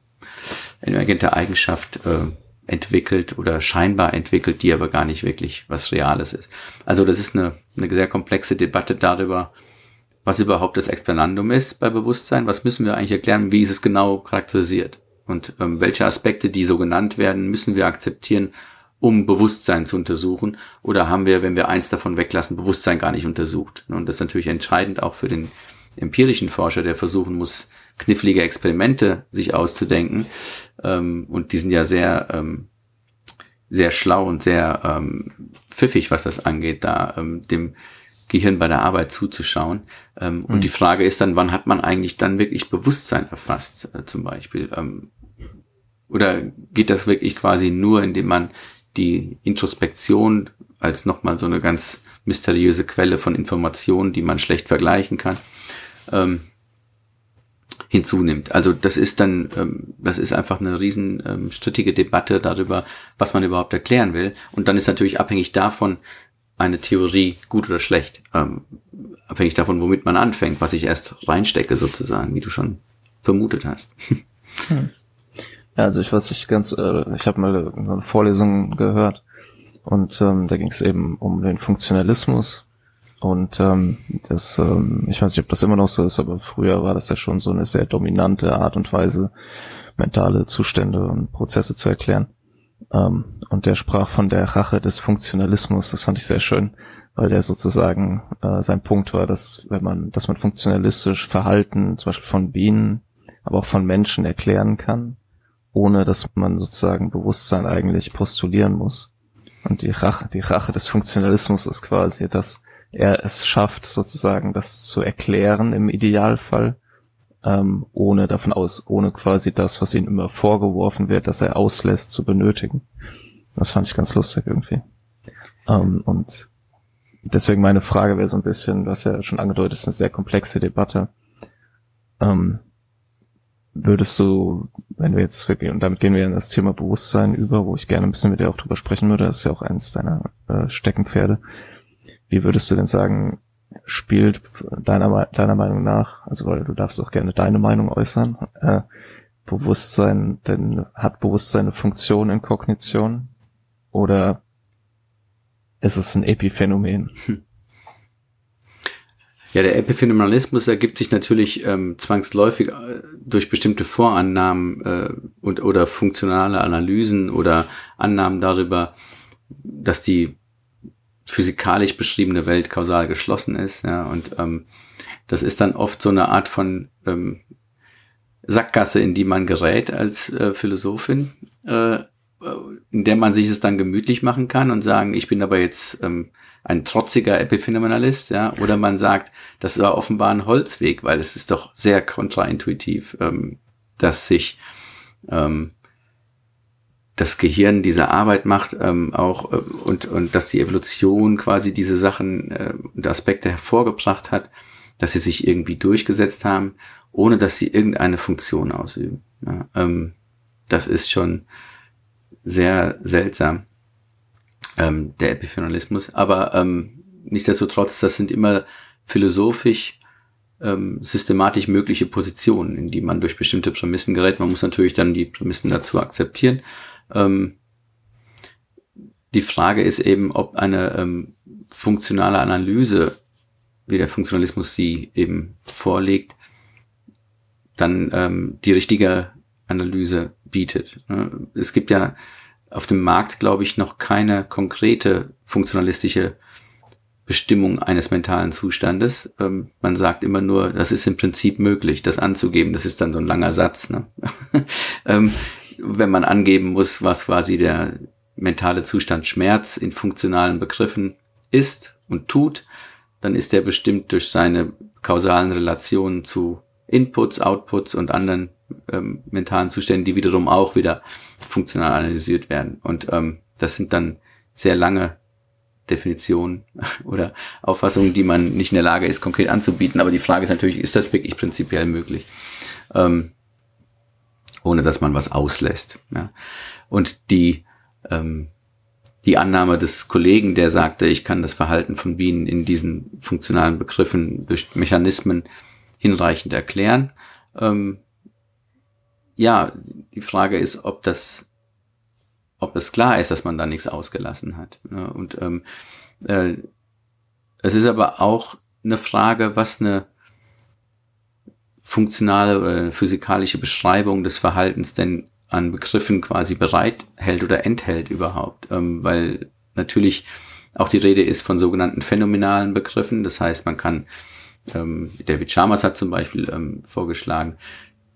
emergente Eigenschaft äh, entwickelt oder scheinbar entwickelt, die aber gar nicht wirklich was Reales ist. Also das ist eine, eine sehr komplexe Debatte darüber, was überhaupt das Explanandum ist bei Bewusstsein, was müssen wir eigentlich erklären, wie ist es genau charakterisiert? Und ähm, welche Aspekte, die so genannt werden, müssen wir akzeptieren, um Bewusstsein zu untersuchen? Oder haben wir, wenn wir eins davon weglassen, Bewusstsein gar nicht untersucht? Und das ist natürlich entscheidend auch für den empirischen Forscher, der versuchen muss, knifflige Experimente sich auszudenken. Ähm, und die sind ja sehr, ähm, sehr schlau und sehr ähm, pfiffig, was das angeht, da dem Gehirn bei der Arbeit zuzuschauen. Ähm, mhm. Und die Frage ist dann, wann hat man eigentlich dann wirklich Bewusstsein erfasst, äh, zum Beispiel? Oder geht das wirklich quasi nur, indem man die Introspektion als nochmal so eine ganz mysteriöse Quelle von Informationen, die man schlecht vergleichen kann, ähm, hinzunimmt. Also das ist dann, ähm, das ist einfach eine riesen ähm, strittige Debatte darüber, was man überhaupt erklären will. Und dann ist natürlich abhängig davon eine Theorie gut oder schlecht. Ähm, abhängig davon, womit man anfängt, was ich erst reinstecke sozusagen, wie du schon vermutet hast. Hm. Also ich weiß nicht ganz, äh, ich habe mal eine Vorlesung gehört und ähm, da ging es eben um den Funktionalismus und ähm, das, ähm, ich weiß nicht, ob das immer noch so ist, aber früher war das ja schon so eine sehr dominante Art und Weise, mentale Zustände und Prozesse zu erklären. Ähm, und der sprach von der Rache des Funktionalismus. Das fand ich sehr schön, weil der sozusagen äh, sein Punkt war, dass wenn man, dass man funktionalistisch Verhalten, zum Beispiel von Bienen, aber auch von Menschen erklären kann, ohne dass man sozusagen Bewusstsein eigentlich postulieren muss. Und die Rache, die Rache des Funktionalismus ist quasi, dass er es schafft, sozusagen das zu erklären im Idealfall, ähm, ohne davon aus, ohne quasi das, was ihm immer vorgeworfen wird, dass er auslässt, zu benötigen. Das fand ich ganz lustig irgendwie. Ähm, und deswegen meine Frage wäre so ein bisschen, was ja schon angedeutet ist, eine sehr komplexe Debatte. Ähm, würdest du, wenn wir jetzt wirklich, und damit gehen wir in das Thema Bewusstsein über, wo ich gerne ein bisschen mit dir auch drüber sprechen würde, das ist ja auch eines deiner äh, Steckenpferde. Wie würdest du denn sagen, spielt deiner, deiner Meinung nach, also weil du darfst auch gerne deine Meinung äußern, äh, Bewusstsein, denn hat Bewusstsein eine Funktion in Kognition? Oder ist es ein Epiphänomen? Hm. <laughs> Ja, der Epiphänomenalismus ergibt sich natürlich ähm, zwangsläufig äh, durch bestimmte Vorannahmen äh, und oder funktionale Analysen oder Annahmen darüber, dass die physikalisch beschriebene Welt kausal geschlossen ist. Ja, und ähm, das ist dann oft so eine Art von ähm, Sackgasse, in die man gerät als äh, Philosophin, äh, in der man sich es dann gemütlich machen kann und sagen, ich bin aber jetzt ähm, ein trotziger Epiphänomenalist, ja, oder man sagt, das war offenbar ein Holzweg, weil es ist doch sehr kontraintuitiv, ähm, dass sich ähm, das Gehirn diese Arbeit macht, ähm, auch äh, und, und dass die Evolution quasi diese Sachen äh, und Aspekte hervorgebracht hat, dass sie sich irgendwie durchgesetzt haben, ohne dass sie irgendeine Funktion ausüben. Ja, ähm, das ist schon sehr seltsam, ähm, der Epiphänolismus. Aber ähm, nichtsdestotrotz, das sind immer philosophisch ähm, systematisch mögliche Positionen, in die man durch bestimmte Prämissen gerät. Man muss natürlich dann die Prämissen dazu akzeptieren ähm, die Frage ist eben, ob eine ähm, funktionale Analyse, wie der Funktionalismus sie eben vorlegt, dann ähm, die richtige Analyse bietet. Ne? Es gibt ja auf dem Markt, glaube ich, noch keine konkrete funktionalistische Bestimmung eines mentalen Zustandes. Ähm, man sagt immer nur, das ist im Prinzip möglich, das anzugeben. Das ist dann so ein langer Satz. Ne? <laughs> ähm, wenn man angeben muss, was quasi der mentale Zustand Schmerz in funktionalen Begriffen ist und tut, dann ist er bestimmt durch seine kausalen Relationen zu Inputs, Outputs und anderen ähm, mentalen Zuständen, die wiederum auch wieder funktional analysiert werden. Und ähm, das sind dann sehr lange Definitionen <laughs> oder Auffassungen, die man nicht in der Lage ist, konkret anzubieten. Aber die Frage ist natürlich, ist das wirklich prinzipiell möglich? Ähm, ohne dass man was auslässt. Ja. Und die, ähm, die Annahme des Kollegen, der sagte, ich kann das Verhalten von Bienen in diesen funktionalen Begriffen durch Mechanismen hinreichend erklären. Ähm, ja, die Frage ist, ob das, ob es klar ist, dass man da nichts ausgelassen hat. Ne? Und ähm, äh, es ist aber auch eine Frage, was eine funktionale oder physikalische Beschreibung des Verhaltens denn an Begriffen quasi bereithält oder enthält überhaupt, ähm, weil natürlich auch die Rede ist von sogenannten phänomenalen Begriffen. Das heißt, man kann, ähm, David Chalmers hat zum Beispiel ähm, vorgeschlagen,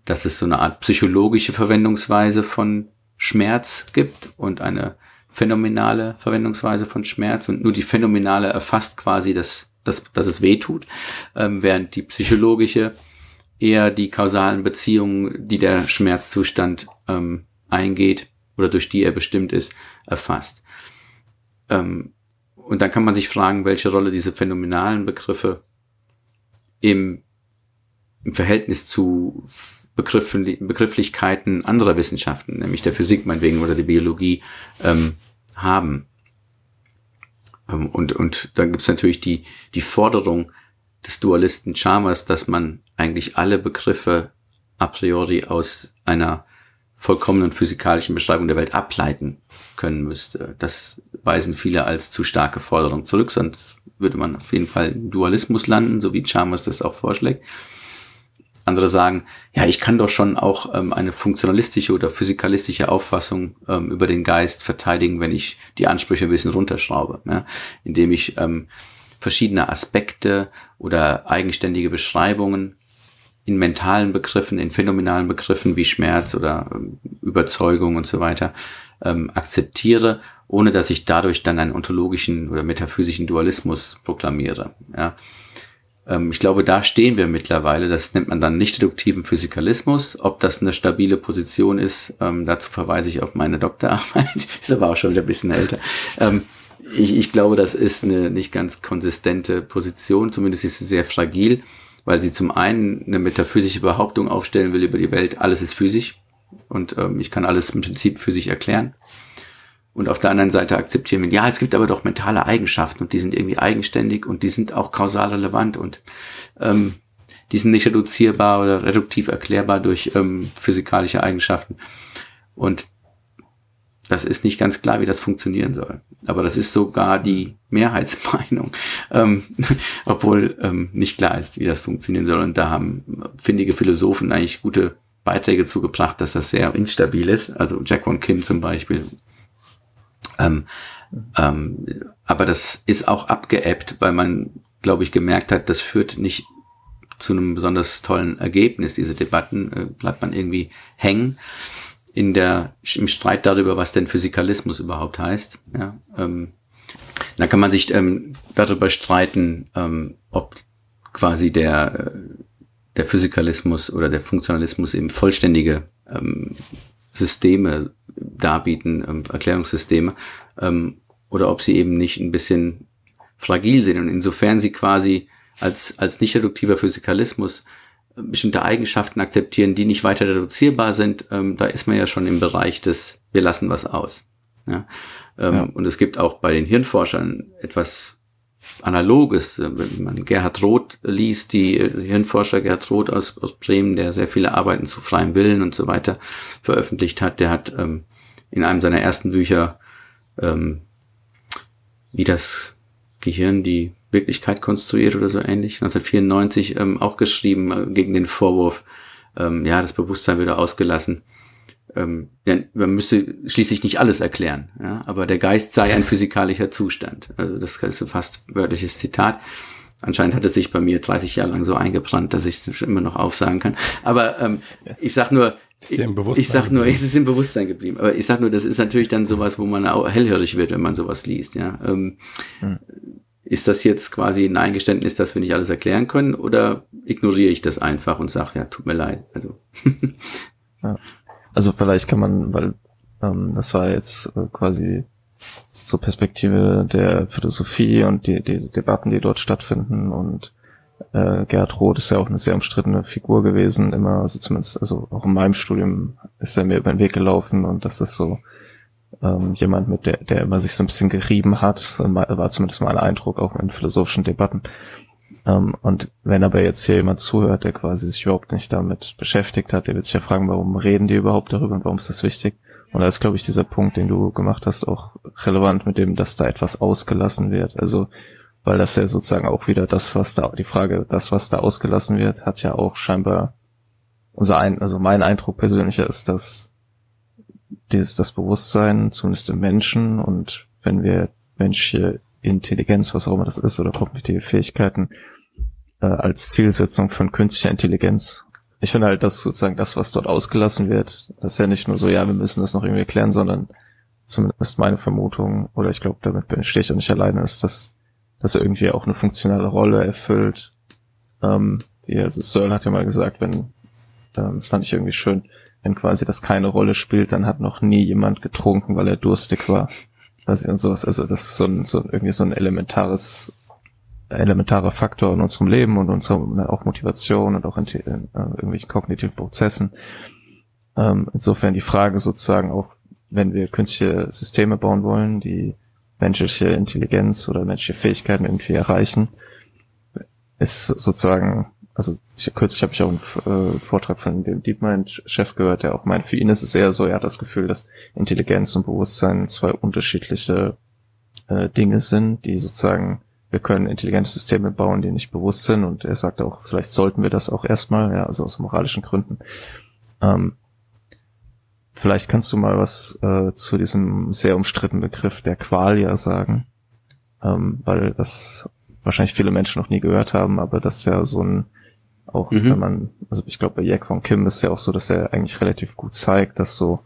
dass es so eine Art psychologische Verwendungsweise von Schmerz gibt und eine phänomenale Verwendungsweise von Schmerz und nur die phänomenale erfasst quasi, dass, dass, dass es weh tut, ähm, während die psychologische eher die kausalen Beziehungen, die der Schmerzzustand ähm, eingeht oder durch die er bestimmt ist, erfasst. Ähm, und dann kann man sich fragen, welche Rolle diese phänomenalen Begriffe im, im Verhältnis zu Begrifflichkeiten anderer Wissenschaften, nämlich der Physik meinetwegen oder der Biologie, ähm, haben. Ähm, und, und dann gibt es natürlich die, die Forderung des Dualisten Chalmers, dass man eigentlich alle Begriffe a priori aus einer vollkommenen physikalischen Beschreibung der Welt ableiten können müsste. Das weisen viele als zu starke Forderung zurück, sonst würde man auf jeden Fall Dualismus landen, so wie Chalmers das auch vorschlägt. Andere sagen, ja, ich kann doch schon auch ähm, eine funktionalistische oder physikalistische Auffassung ähm, über den Geist verteidigen, wenn ich die Ansprüche ein bisschen runterschraube, ja? indem ich ähm, verschiedene Aspekte oder eigenständige Beschreibungen in mentalen Begriffen, in phänomenalen Begriffen wie Schmerz oder ähm, Überzeugung und so weiter ähm, akzeptiere, ohne dass ich dadurch dann einen ontologischen oder metaphysischen Dualismus proklamiere. Ja. Ähm, ich glaube, da stehen wir mittlerweile. Das nennt man dann nicht deduktiven Physikalismus. Ob das eine stabile Position ist, ähm, dazu verweise ich auf meine Doktorarbeit. <laughs> ist aber auch schon wieder ein bisschen älter. Ähm, ich, ich glaube, das ist eine nicht ganz konsistente Position. Zumindest ist sie sehr fragil, weil sie zum einen eine metaphysische Behauptung aufstellen will über die Welt. Alles ist physisch und ähm, ich kann alles im Prinzip physisch erklären. Und auf der anderen Seite akzeptieren wir, ja, es gibt aber doch mentale Eigenschaften und die sind irgendwie eigenständig und die sind auch kausal relevant und ähm, die sind nicht reduzierbar oder reduktiv erklärbar durch ähm, physikalische Eigenschaften. Und das ist nicht ganz klar, wie das funktionieren soll. Aber das ist sogar die Mehrheitsmeinung, <laughs> ähm, obwohl ähm, nicht klar ist, wie das funktionieren soll. Und da haben findige Philosophen eigentlich gute Beiträge zugebracht, dass das sehr instabil ist. Also Jack von Kim zum Beispiel ähm, ähm, aber das ist auch abgeebbt, weil man, glaube ich, gemerkt hat, das führt nicht zu einem besonders tollen Ergebnis. Diese Debatten äh, bleibt man irgendwie hängen in der im Streit darüber, was denn Physikalismus überhaupt heißt. Ja, ähm, da kann man sich ähm, darüber streiten, ähm, ob quasi der äh, der Physikalismus oder der Funktionalismus eben vollständige ähm, Systeme darbieten, ähm, Erklärungssysteme, ähm, oder ob sie eben nicht ein bisschen fragil sind. Und insofern sie quasi als, als nicht reduktiver Physikalismus bestimmte Eigenschaften akzeptieren, die nicht weiter reduzierbar sind, ähm, da ist man ja schon im Bereich des, wir lassen was aus. Ja? Ähm, ja. Und es gibt auch bei den Hirnforschern etwas Analoges, wenn man Gerhard Roth liest, die äh, Hirnforscher Gerhard Roth aus, aus Bremen, der sehr viele Arbeiten zu freiem Willen und so weiter veröffentlicht hat, der hat ähm, in einem seiner ersten Bücher, ähm, wie das Gehirn die Wirklichkeit konstruiert oder so ähnlich, 1994 ähm, auch geschrieben äh, gegen den Vorwurf, ähm, ja, das Bewusstsein würde ausgelassen ähm, man müsste schließlich nicht alles erklären, ja, aber der Geist sei ein <laughs> physikalischer Zustand. Also das ist ein fast wörtliches Zitat. Anscheinend hat es sich bei mir 30 Jahre lang so eingebrannt, dass ich es immer noch aufsagen kann. Aber ähm, ich sag nur, ich, ich sag nur, es ist im Bewusstsein geblieben. Aber ich sag nur, das ist natürlich dann sowas, wo man auch hellhörig wird, wenn man sowas liest. Ja, ähm, hm. Ist das jetzt quasi ein Eingeständnis, dass wir nicht alles erklären können, oder ignoriere ich das einfach und sage, ja, tut mir leid. Also <laughs> ja. Also vielleicht kann man, weil ähm, das war jetzt äh, quasi so Perspektive der Philosophie und die, die Debatten, die dort stattfinden und äh, Gerhard Roth ist ja auch eine sehr umstrittene Figur gewesen, immer, also zumindest, also auch in meinem Studium ist er mir über den Weg gelaufen und das ist so ähm, jemand, mit der, der immer sich so ein bisschen gerieben hat, war zumindest mein Eindruck, auch in philosophischen Debatten. Ähm, und wenn aber jetzt hier jemand zuhört, der quasi sich überhaupt nicht damit beschäftigt hat, der wird sich ja fragen, warum reden die überhaupt darüber und warum ist das wichtig? Und da ist, glaube ich, dieser Punkt, den du gemacht hast, auch relevant mit dem, dass da etwas ausgelassen wird. Also, weil das ja sozusagen auch wieder das, was da, die Frage, das, was da ausgelassen wird, hat ja auch scheinbar unser ein, also mein Eindruck persönlicher ist, dass dieses, das Bewusstsein, zumindest im Menschen und wenn wir menschliche Intelligenz, was auch immer das ist, oder kognitive Fähigkeiten äh, als Zielsetzung von künstlicher Intelligenz. Ich finde halt, dass sozusagen das, was dort ausgelassen wird, das ist ja nicht nur so, ja, wir müssen das noch irgendwie erklären, sondern zumindest meine Vermutung, oder ich glaube, damit bin ich auch nicht alleine, ist, dass, dass er irgendwie auch eine funktionale Rolle erfüllt. Ähm, wie, also Searle hat ja mal gesagt, wenn, ähm, das fand ich irgendwie schön, wenn quasi das keine Rolle spielt, dann hat noch nie jemand getrunken, weil er durstig war. Quasi und sowas. Also das ist so ein, so irgendwie so ein elementares, elementarer Faktor in unserem Leben und unserer auch Motivation und auch in, in uh, irgendwelchen kognitiven Prozessen. Ähm, insofern die Frage sozusagen auch, wenn wir künstliche Systeme bauen wollen, die menschliche Intelligenz oder menschliche Fähigkeiten irgendwie erreichen, ist sozusagen also ich, kürzlich habe ich auch einen äh, Vortrag von dem DeepMind-Chef gehört, der auch meint, für ihn ist es eher so, er hat das Gefühl, dass Intelligenz und Bewusstsein zwei unterschiedliche äh, Dinge sind, die sozusagen, wir können intelligente Systeme bauen, die nicht bewusst sind und er sagt auch, vielleicht sollten wir das auch erstmal, ja, also aus moralischen Gründen. Ähm, vielleicht kannst du mal was äh, zu diesem sehr umstrittenen Begriff der Qualia sagen, ähm, weil das wahrscheinlich viele Menschen noch nie gehört haben, aber das ist ja so ein auch mhm. wenn man, also ich glaube bei Jack von Kim ist ja auch so, dass er eigentlich relativ gut zeigt, dass so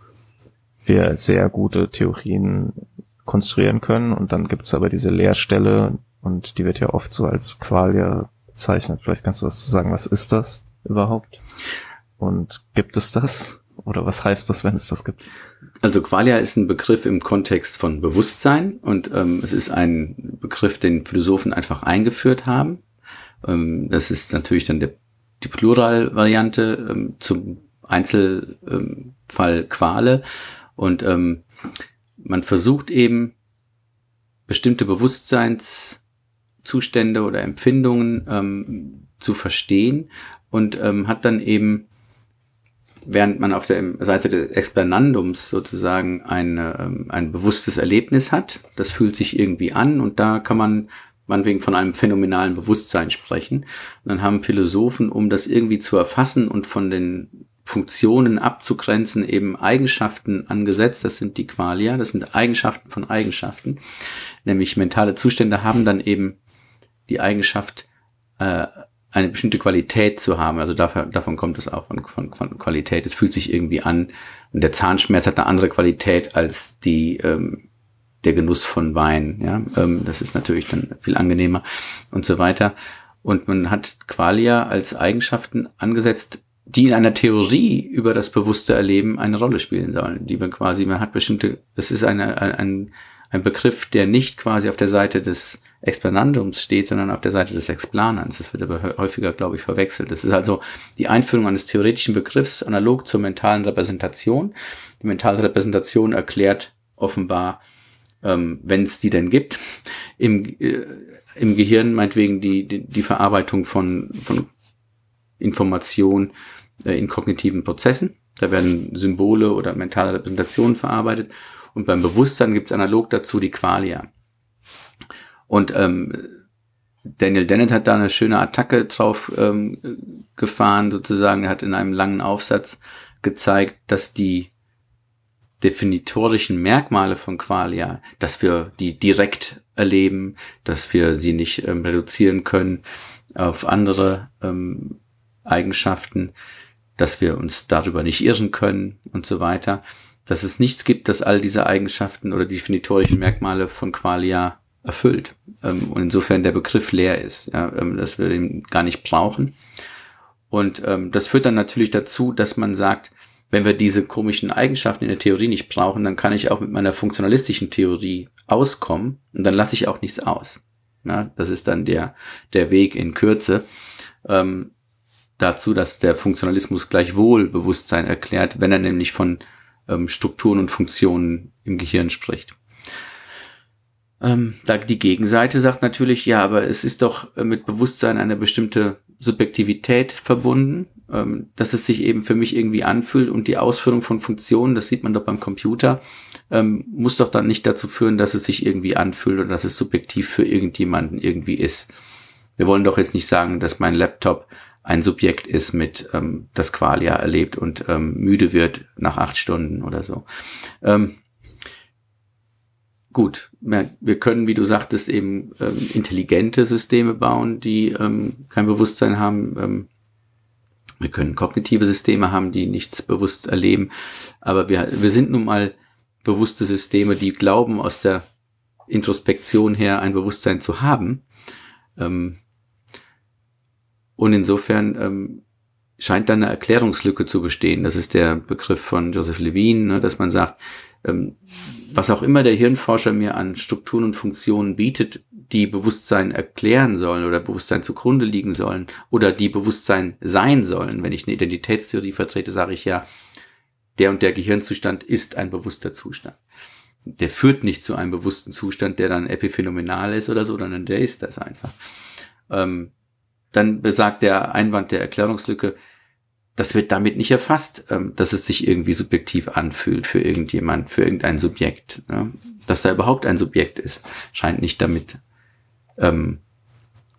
wir sehr gute Theorien konstruieren können und dann gibt's aber diese Leerstelle und die wird ja oft so als Qualia bezeichnet. Vielleicht kannst du was zu sagen, was ist das überhaupt? Und gibt es das? Oder was heißt das, wenn es das gibt? Also Qualia ist ein Begriff im Kontext von Bewusstsein und ähm, es ist ein Begriff, den Philosophen einfach eingeführt haben. Ähm, das ist natürlich dann der die Pluralvariante ähm, zum Einzelfall ähm, Quale. Und ähm, man versucht eben bestimmte Bewusstseinszustände oder Empfindungen ähm, zu verstehen und ähm, hat dann eben während man auf der Seite des Explanandums sozusagen ein, ähm, ein bewusstes Erlebnis hat, das fühlt sich irgendwie an und da kann man meinetwegen von einem phänomenalen Bewusstsein sprechen. Und dann haben Philosophen, um das irgendwie zu erfassen und von den Funktionen abzugrenzen, eben Eigenschaften angesetzt. Das sind die Qualia, das sind Eigenschaften von Eigenschaften. Nämlich mentale Zustände haben dann eben die Eigenschaft, äh, eine bestimmte Qualität zu haben. Also davon, davon kommt es auch von, von, von Qualität. Es fühlt sich irgendwie an. Und der Zahnschmerz hat eine andere Qualität als die ähm, der Genuss von Wein. Ja, ähm, das ist natürlich dann viel angenehmer und so weiter. Und man hat Qualia als Eigenschaften angesetzt, die in einer Theorie über das bewusste Erleben eine Rolle spielen sollen. Die man quasi, man hat bestimmte, das ist eine, ein, ein Begriff, der nicht quasi auf der Seite des Explanandums steht, sondern auf der Seite des Explanans. Das wird aber häufiger, glaube ich, verwechselt. Das ist also die Einführung eines theoretischen Begriffs analog zur mentalen Repräsentation. Die mentale Repräsentation erklärt offenbar ähm, wenn es die denn gibt, <laughs> im, äh, im Gehirn meinetwegen die, die, die Verarbeitung von, von Information äh, in kognitiven Prozessen. Da werden Symbole oder mentale Repräsentationen verarbeitet. Und beim Bewusstsein gibt es analog dazu die Qualia. Und ähm, Daniel Dennett hat da eine schöne Attacke drauf ähm, gefahren, sozusagen. Er hat in einem langen Aufsatz gezeigt, dass die definitorischen Merkmale von Qualia, dass wir die direkt erleben, dass wir sie nicht ähm, reduzieren können auf andere ähm, Eigenschaften, dass wir uns darüber nicht irren können und so weiter, dass es nichts gibt, das all diese Eigenschaften oder definitorischen Merkmale von Qualia erfüllt ähm, und insofern der Begriff leer ist, ja, ähm, dass wir ihn gar nicht brauchen. Und ähm, das führt dann natürlich dazu, dass man sagt, wenn wir diese komischen Eigenschaften in der Theorie nicht brauchen, dann kann ich auch mit meiner funktionalistischen Theorie auskommen und dann lasse ich auch nichts aus. Ja, das ist dann der, der Weg in Kürze ähm, dazu, dass der Funktionalismus gleichwohl Bewusstsein erklärt, wenn er nämlich von ähm, Strukturen und Funktionen im Gehirn spricht. Ähm, die Gegenseite sagt natürlich, ja, aber es ist doch äh, mit Bewusstsein eine bestimmte Subjektivität verbunden ähm, dass es sich eben für mich irgendwie anfühlt und die Ausführung von Funktionen, das sieht man doch beim Computer, ähm, muss doch dann nicht dazu führen, dass es sich irgendwie anfühlt oder dass es subjektiv für irgendjemanden irgendwie ist. Wir wollen doch jetzt nicht sagen, dass mein Laptop ein Subjekt ist mit ähm, das Qualia erlebt und ähm, müde wird nach acht Stunden oder so. Ähm, gut, wir können, wie du sagtest, eben ähm, intelligente Systeme bauen, die ähm, kein Bewusstsein haben. Ähm, wir können kognitive Systeme haben, die nichts bewusst erleben. Aber wir, wir sind nun mal bewusste Systeme, die glauben, aus der Introspektion her ein Bewusstsein zu haben. Ähm, und insofern ähm, scheint da eine Erklärungslücke zu bestehen. Das ist der Begriff von Joseph Levine, ne, dass man sagt, ähm, was auch immer der Hirnforscher mir an Strukturen und Funktionen bietet, die Bewusstsein erklären sollen oder Bewusstsein zugrunde liegen sollen oder die Bewusstsein sein sollen. Wenn ich eine Identitätstheorie vertrete, sage ich ja, der und der Gehirnzustand ist ein bewusster Zustand. Der führt nicht zu einem bewussten Zustand, der dann epiphänomenal ist oder so, sondern der ist das einfach. Ähm, dann besagt der Einwand der Erklärungslücke, das wird damit nicht erfasst, ähm, dass es sich irgendwie subjektiv anfühlt für irgendjemand, für irgendein Subjekt. Ne? Dass da überhaupt ein Subjekt ist, scheint nicht damit ähm,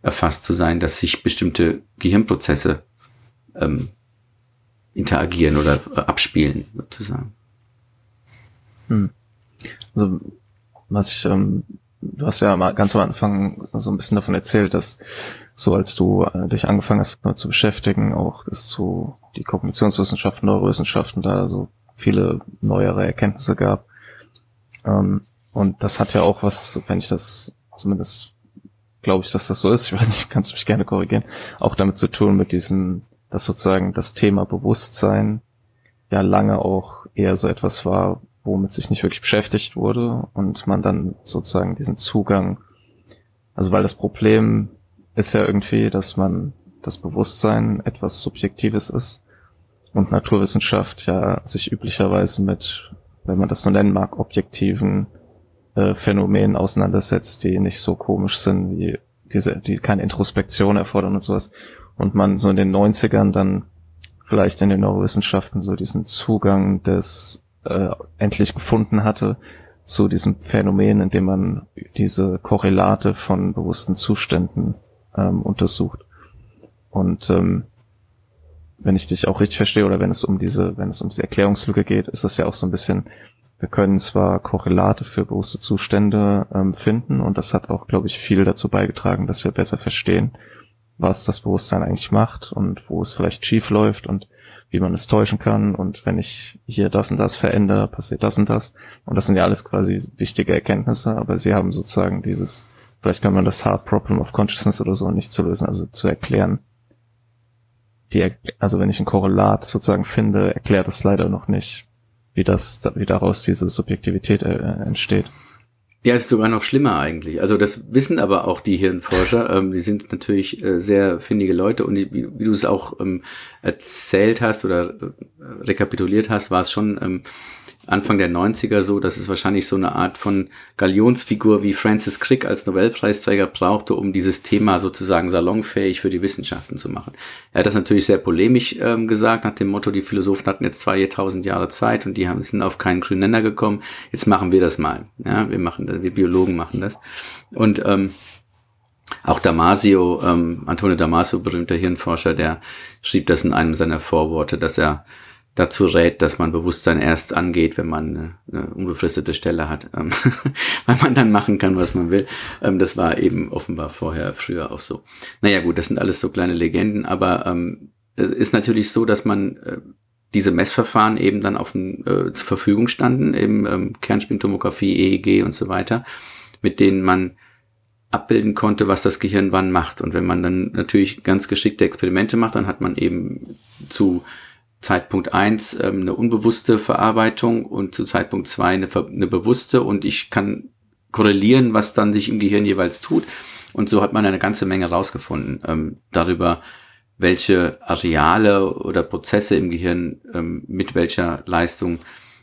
erfasst zu sein, dass sich bestimmte Gehirnprozesse ähm, interagieren oder äh, abspielen, sozusagen. Hm. Also, was ich, ähm, du hast ja mal ganz am Anfang so ein bisschen davon erzählt, dass so als du äh, dich angefangen hast zu beschäftigen, auch dass zu die Kognitionswissenschaften, Neurowissenschaften da so viele neuere Erkenntnisse gab. Ähm, und das hat ja auch was, wenn ich das zumindest glaube ich, dass das so ist, ich weiß nicht, kannst du mich gerne korrigieren, auch damit zu tun mit diesem, dass sozusagen das Thema Bewusstsein ja lange auch eher so etwas war, womit sich nicht wirklich beschäftigt wurde und man dann sozusagen diesen Zugang, also weil das Problem ist ja irgendwie, dass man das Bewusstsein etwas Subjektives ist und Naturwissenschaft ja sich üblicherweise mit, wenn man das so nennen mag, objektiven äh, Phänomenen auseinandersetzt, die nicht so komisch sind wie diese, die keine Introspektion erfordern und sowas. Und man so in den 90ern dann vielleicht in den Neurowissenschaften so diesen Zugang des äh, endlich gefunden hatte zu diesem Phänomen, in dem man diese Korrelate von bewussten Zuständen ähm, untersucht. Und ähm, wenn ich dich auch richtig verstehe oder wenn es um diese, wenn es um diese Erklärungslücke geht, ist das ja auch so ein bisschen, wir können zwar Korrelate für bewusste Zustände ähm, finden und das hat auch, glaube ich, viel dazu beigetragen, dass wir besser verstehen, was das Bewusstsein eigentlich macht und wo es vielleicht schief läuft und wie man es täuschen kann und wenn ich hier das und das verändere, passiert das und das. Und das sind ja alles quasi wichtige Erkenntnisse, aber sie haben sozusagen dieses Vielleicht kann man das Hard Problem of Consciousness oder so nicht zu lösen, also zu erklären. Die, also wenn ich ein Korrelat sozusagen finde, erklärt es leider noch nicht, wie das, wie daraus diese Subjektivität äh, entsteht. Ja, ist sogar noch schlimmer eigentlich. Also das wissen aber auch die Hirnforscher. <laughs> Ähm, die sind natürlich äh, sehr findige Leute und die, wie, wie du es auch ähm, erzählt hast oder äh, rekapituliert hast, war es schon ähm, Anfang der 90er so, dass es wahrscheinlich so eine Art von Galionsfigur wie Francis Crick als Nobelpreisträger brauchte, um dieses Thema sozusagen salonfähig für die Wissenschaften zu machen. Er hat das natürlich sehr polemisch ähm, gesagt, nach dem Motto, die Philosophen hatten jetzt 2000 Jahre Zeit und die haben, sind auf keinen grünen Nenner gekommen. Jetzt machen wir das mal. Ja, wir machen das, wir Biologen machen das. Und ähm, auch Damasio, ähm, Antonio Damasio, berühmter Hirnforscher, der schrieb das in einem seiner Vorworte, dass er dazu rät, dass man Bewusstsein erst angeht, wenn man eine, unbefristete Stelle hat, ähm, <laughs> weil man dann machen kann, was man will. Ähm, das war eben offenbar vorher, früher auch so. Naja gut, das sind alles so kleine Legenden, aber ähm, es ist natürlich so, dass man äh, diese Messverfahren eben dann auf äh, zur Verfügung standen, eben ähm, Kernspintomographie, EEG und so weiter, mit denen man abbilden konnte, was das Gehirn wann macht. Und wenn man dann natürlich ganz geschickte Experimente macht, dann hat man eben zu Zeitpunkt eins ähm, eine unbewusste Verarbeitung und zu Zeitpunkt zwei eine, eine bewusste und ich kann korrelieren, was dann sich im Gehirn jeweils tut. Und so hat man eine ganze Menge rausgefunden ähm, darüber, welche Areale oder Prozesse im Gehirn ähm, mit welcher Leistung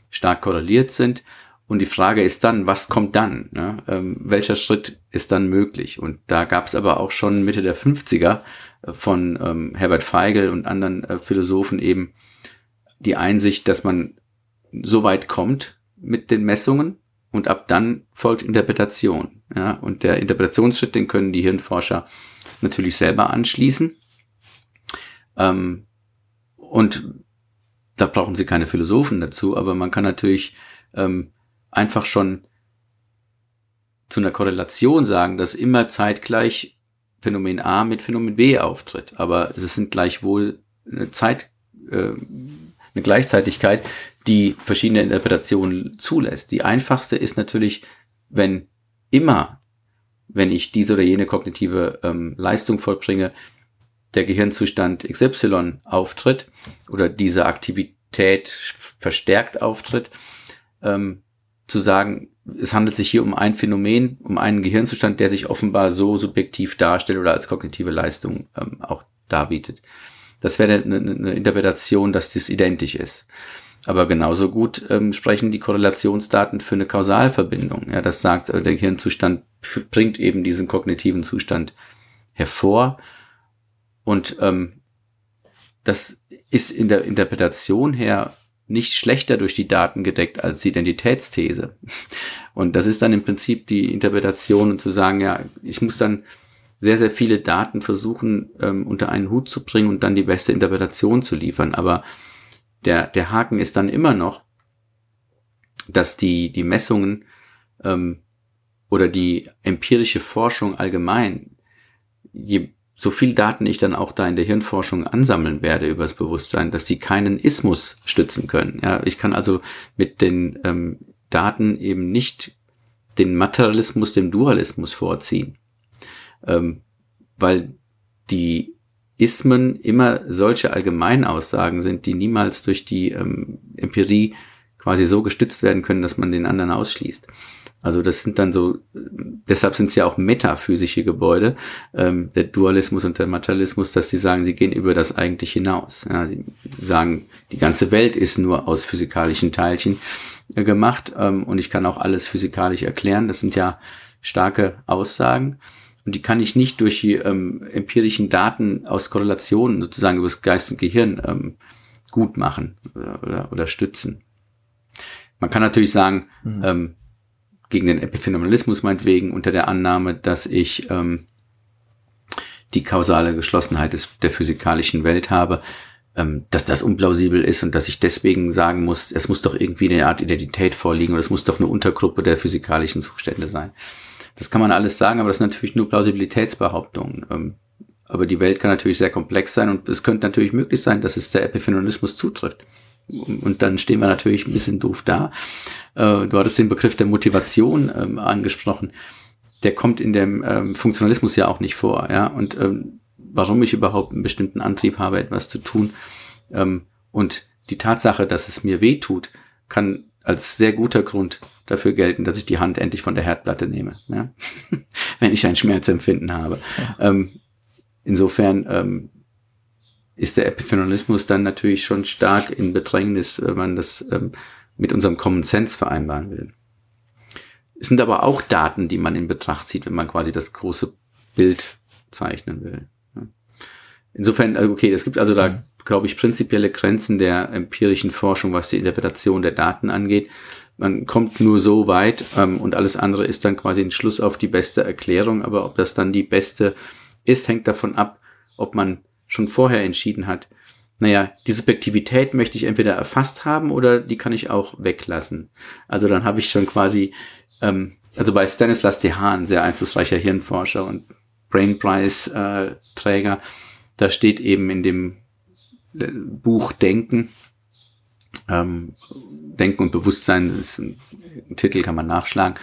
stark korreliert sind. Und die Frage ist dann, was kommt dann? Ne? Ähm, welcher Schritt ist dann möglich? Und da gab es aber auch schon Mitte der 50er äh, von ähm, Herbert Feigl und anderen äh, Philosophen eben die Einsicht, dass man so weit kommt mit den Messungen und ab dann folgt Interpretation. Ja, und der Interpretationsschritt, den können die Hirnforscher natürlich selber anschließen. Ähm, und da brauchen Sie keine Philosophen dazu, aber man kann natürlich ähm, einfach schon zu einer Korrelation sagen, dass immer zeitgleich Phänomen A mit Phänomen B auftritt. Aber es sind gleichwohl eine Zeit, äh, eine Gleichzeitigkeit, die verschiedene Interpretationen zulässt. Die einfachste ist natürlich, wenn immer, wenn ich diese oder jene kognitive ähm, Leistung vollbringe, der Gehirnzustand XY auftritt oder diese Aktivität verstärkt auftritt, ähm, zu sagen, es handelt sich hier um ein Phänomen, um einen Gehirnzustand, der sich offenbar so subjektiv darstellt oder als kognitive Leistung ähm, auch darbietet. Das wäre eine, eine Interpretation, dass das identisch ist. Aber genauso gut ähm, sprechen die Korrelationsdaten für eine Kausalverbindung. Ja, das sagt, äh, der Gehirnzustand bringt eben diesen kognitiven Zustand hervor. Und ähm, das ist in der Interpretation her nicht schlechter durch die Daten gedeckt als die Identitätsthese. Und das ist dann im Prinzip die Interpretation und zu sagen, ja, ich muss dann sehr, sehr viele Daten versuchen, ähm, unter einen Hut zu bringen und dann die beste Interpretation zu liefern. Aber der, der Haken ist dann immer noch, dass die, die Messungen ähm, oder die empirische Forschung allgemein, je so viel Daten ich dann auch da in der Hirnforschung ansammeln werde über das Bewusstsein, dass die keinen Ismus stützen können. Ja, ich kann also mit den ähm, Daten eben nicht den Materialismus dem Dualismus vorziehen, ähm, weil die Ismen immer solche Allgemeinaussagen sind, die niemals durch die ähm, Empirie quasi so gestützt werden können, dass man den anderen ausschließt. Also das sind dann so, deshalb sind es ja auch metaphysische Gebäude, ähm, der Dualismus und der Materialismus, dass sie sagen, sie gehen über das eigentlich hinaus. Ja, sie sagen, die ganze Welt ist nur aus physikalischen Teilchen äh, gemacht ähm, und ich kann auch alles physikalisch erklären. Das sind ja starke Aussagen. Und die kann ich nicht durch die ähm, empirischen Daten aus Korrelationen sozusagen über das Geist und Gehirn ähm, gut machen oder, oder, oder stützen. Man kann natürlich sagen, mhm. ähm, gegen den Epiphenomenalismus meinetwegen unter der Annahme, dass ich ähm, die kausale Geschlossenheit des, der physikalischen Welt habe, ähm, dass das unplausibel ist und dass ich deswegen sagen muss, es muss doch irgendwie eine Art Identität vorliegen oder es muss doch eine Untergruppe der physikalischen Zustände sein. Das kann man alles sagen, aber das sind natürlich nur Plausibilitätsbehauptungen. Ähm, aber die Welt kann natürlich sehr komplex sein und es könnte natürlich möglich sein, dass es der Epiphenonismus zutrifft. Und dann stehen wir natürlich ein bisschen doof da. Äh, du hattest den Begriff der Motivation ähm, angesprochen. Der kommt in dem ähm, Funktionalismus ja auch nicht vor. Und warum ich überhaupt einen bestimmten Antrieb habe, etwas zu tun. Und die Tatsache, dass es mir weh tut, kann als sehr guter Grund dafür gelten, dass ich die Hand endlich von der Herdplatte nehme, ja? <laughs> wenn ich ein Schmerzempfinden habe. Ja. Ähm, insofern ähm, ist der Epiphenolismus dann natürlich schon stark in Bedrängnis, wenn man das ähm, mit unserem Common Sense vereinbaren will. Es sind aber auch Daten, die man in Betracht zieht, wenn man quasi das große Bild zeichnen will. Insofern, äh, okay, es gibt also da, mhm. glaube ich, prinzipielle Grenzen der empirischen Forschung, was die Interpretation der Daten angeht. Man kommt nur so weit ähm, und alles andere ist dann quasi ein Schluss auf die beste Erklärung. Aber ob das dann die beste ist, hängt davon ab, ob man schon vorher entschieden hat, naja, die Subjektivität möchte ich entweder erfasst haben oder die kann ich auch weglassen. Also dann habe ich schon quasi, ähm, also bei Stanislas Dehaene, sehr einflussreicher Hirnforscher und Brain Prize äh, Träger, da steht eben in dem äh, Buch Denken, ähm, Denken und Bewusstsein, das ist ein, ein Titel, kann man nachschlagen,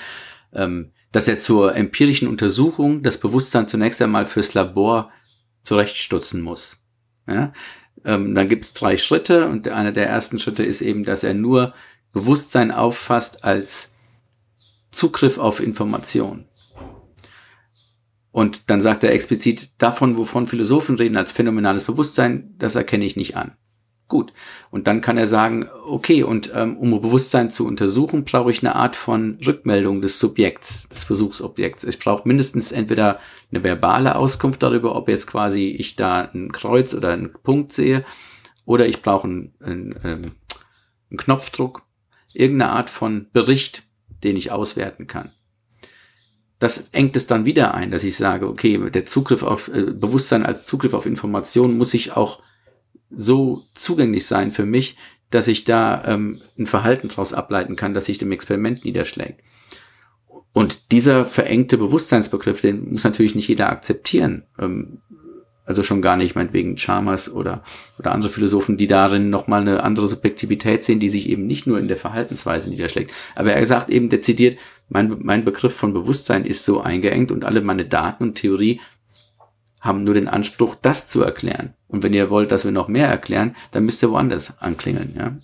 ähm, dass er zur empirischen Untersuchung das Bewusstsein zunächst einmal fürs Labor zurechtstutzen muss. Ja? Ähm, dann gibt es drei Schritte und einer der ersten Schritte ist eben, dass er nur Bewusstsein auffasst als Zugriff auf Information. Und dann sagt er explizit, davon, wovon Philosophen reden als phänomenales Bewusstsein, das erkenne ich nicht an. Gut. Und dann kann er sagen, okay, und ähm, um Bewusstsein zu untersuchen, brauche ich eine Art von Rückmeldung des Subjekts, des Versuchsobjekts. Ich brauche mindestens entweder eine verbale Auskunft darüber, ob jetzt quasi ich da ein Kreuz oder einen Punkt sehe, oder ich brauche einen, einen, ähm, einen Knopfdruck, irgendeine Art von Bericht, den ich auswerten kann. Das engt es dann wieder ein, dass ich sage, okay, der Zugriff auf äh, Bewusstsein als Zugriff auf Information muss ich auch so zugänglich sein für mich, dass ich da ähm, ein Verhalten daraus ableiten kann, das sich dem Experiment niederschlägt. Und dieser verengte Bewusstseinsbegriff, den muss natürlich nicht jeder akzeptieren. Ähm, also schon gar nicht, meinetwegen Chalmers oder, oder andere Philosophen, die darin nochmal eine andere Subjektivität sehen, die sich eben nicht nur in der Verhaltensweise niederschlägt. Aber er sagt eben dezidiert, mein, mein Begriff von Bewusstsein ist so eingeengt und alle meine Daten und Theorie haben nur den Anspruch, das zu erklären. Und wenn ihr wollt, dass wir noch mehr erklären, dann müsst ihr woanders anklingeln, ja.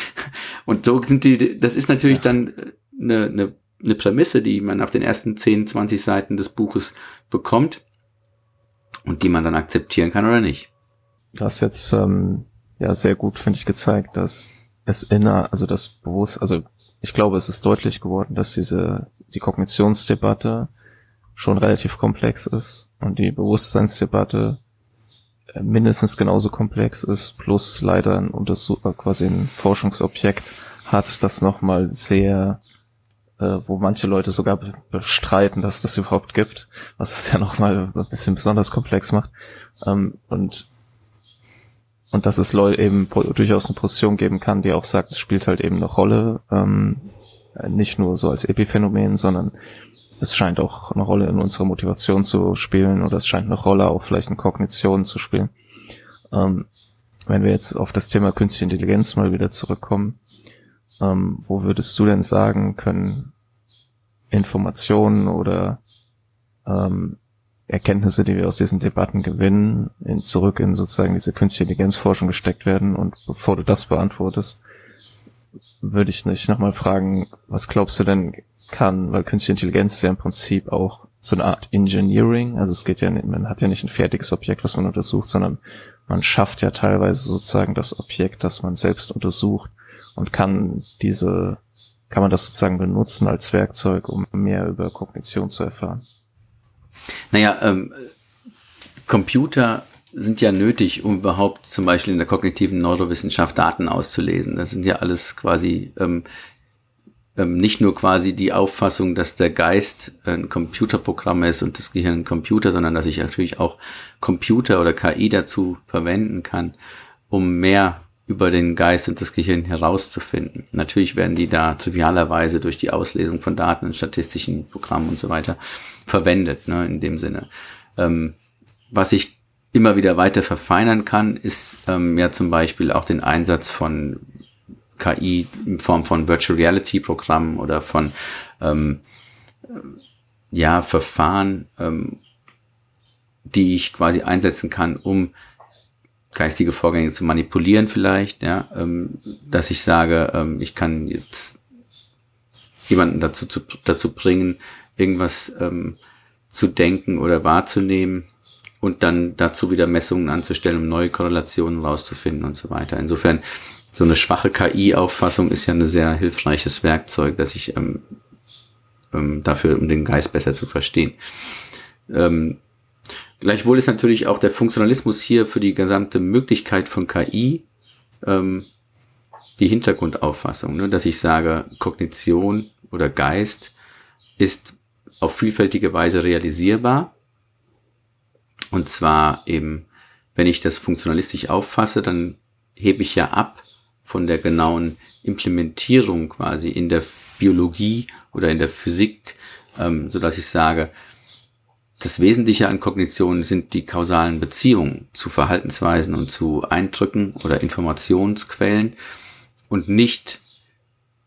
<laughs> und so sind die, das ist natürlich dann eine, eine, eine Prämisse, die man auf den ersten 10, 20 Seiten des Buches bekommt und die man dann akzeptieren kann oder nicht. Du hast jetzt ähm, ja sehr gut, finde ich, gezeigt, dass es inner, also das Bewusst, also ich glaube, es ist deutlich geworden, dass diese die Kognitionsdebatte schon relativ komplex ist und die Bewusstseinsdebatte äh, mindestens genauso komplex ist, plus leider ein Untersuch äh, quasi ein Forschungsobjekt hat, das nochmal sehr äh, wo manche Leute sogar bestreiten, dass es das überhaupt gibt, was es <laughs> ja nochmal ein bisschen besonders komplex macht. Ähm, und und dass es Leute eben durchaus eine Position geben kann, die auch sagt, es spielt halt eben eine Rolle, ähm, nicht nur so als Epiphänomen, sondern es scheint auch eine Rolle in unserer Motivation zu spielen oder es scheint eine Rolle auch vielleicht in Kognition zu spielen. Ähm, wenn wir jetzt auf das Thema künstliche Intelligenz mal wieder zurückkommen, ähm, wo würdest du denn sagen, können Informationen oder ähm, Erkenntnisse, die wir aus diesen Debatten gewinnen, in, zurück in sozusagen diese künstliche Intelligenzforschung gesteckt werden? Und bevor du das beantwortest, würde ich nicht nochmal fragen, was glaubst du denn kann, weil künstliche Intelligenz ist ja im Prinzip auch so eine Art Engineering, also es geht ja nicht, man hat ja nicht ein fertiges Objekt, was man untersucht, sondern man schafft ja teilweise sozusagen das Objekt, das man selbst untersucht und kann diese, kann man das sozusagen benutzen als Werkzeug, um mehr über Kognition zu erfahren? Naja, ähm, Computer sind ja nötig, um überhaupt zum Beispiel in der kognitiven Neurowissenschaft Daten auszulesen. Das sind ja alles quasi ähm, ähm, nicht nur quasi die Auffassung, dass der Geist ein Computerprogramm ist und das Gehirn ein Computer, sondern dass ich natürlich auch Computer oder KI dazu verwenden kann, um mehr über den Geist und das Gehirn herauszufinden. Natürlich werden die da trivialerweise durch die Auslesung von Daten in statistischen Programmen und so weiter verwendet, ne, in dem Sinne. Ähm, was ich immer wieder weiter verfeinern kann, ist ähm, ja zum Beispiel auch den Einsatz von KI in Form von Virtual Reality Programmen oder von ähm, ja Verfahren, ähm, die ich quasi einsetzen kann, um geistige Vorgänge zu manipulieren vielleicht, ja, ähm, dass ich sage, ähm, ich kann jetzt jemanden dazu, zu, dazu bringen, irgendwas ähm, zu denken oder wahrzunehmen und dann dazu wieder Messungen anzustellen, um neue Korrelationen rauszufinden und so weiter. Insofern, so eine schwache KI-Auffassung ist ja ein sehr hilfreiches Werkzeug, dass ich ähm, ähm, dafür, um den Geist besser zu verstehen. Ähm, Gleichwohl ist natürlich auch der Funktionalismus hier für die gesamte Möglichkeit von KI ähm, die Hintergrundauffassung, ne? dass ich sage, Kognition oder Geist ist auf vielfältige Weise realisierbar. Und zwar eben, wenn ich das funktionalistisch auffasse, dann hebe ich ja ab von der genauen Implementierung quasi in der Biologie oder in der Physik, ähm, so dass ich sage, das Wesentliche an Kognition sind die kausalen Beziehungen zu Verhaltensweisen und zu Eindrücken oder Informationsquellen und nicht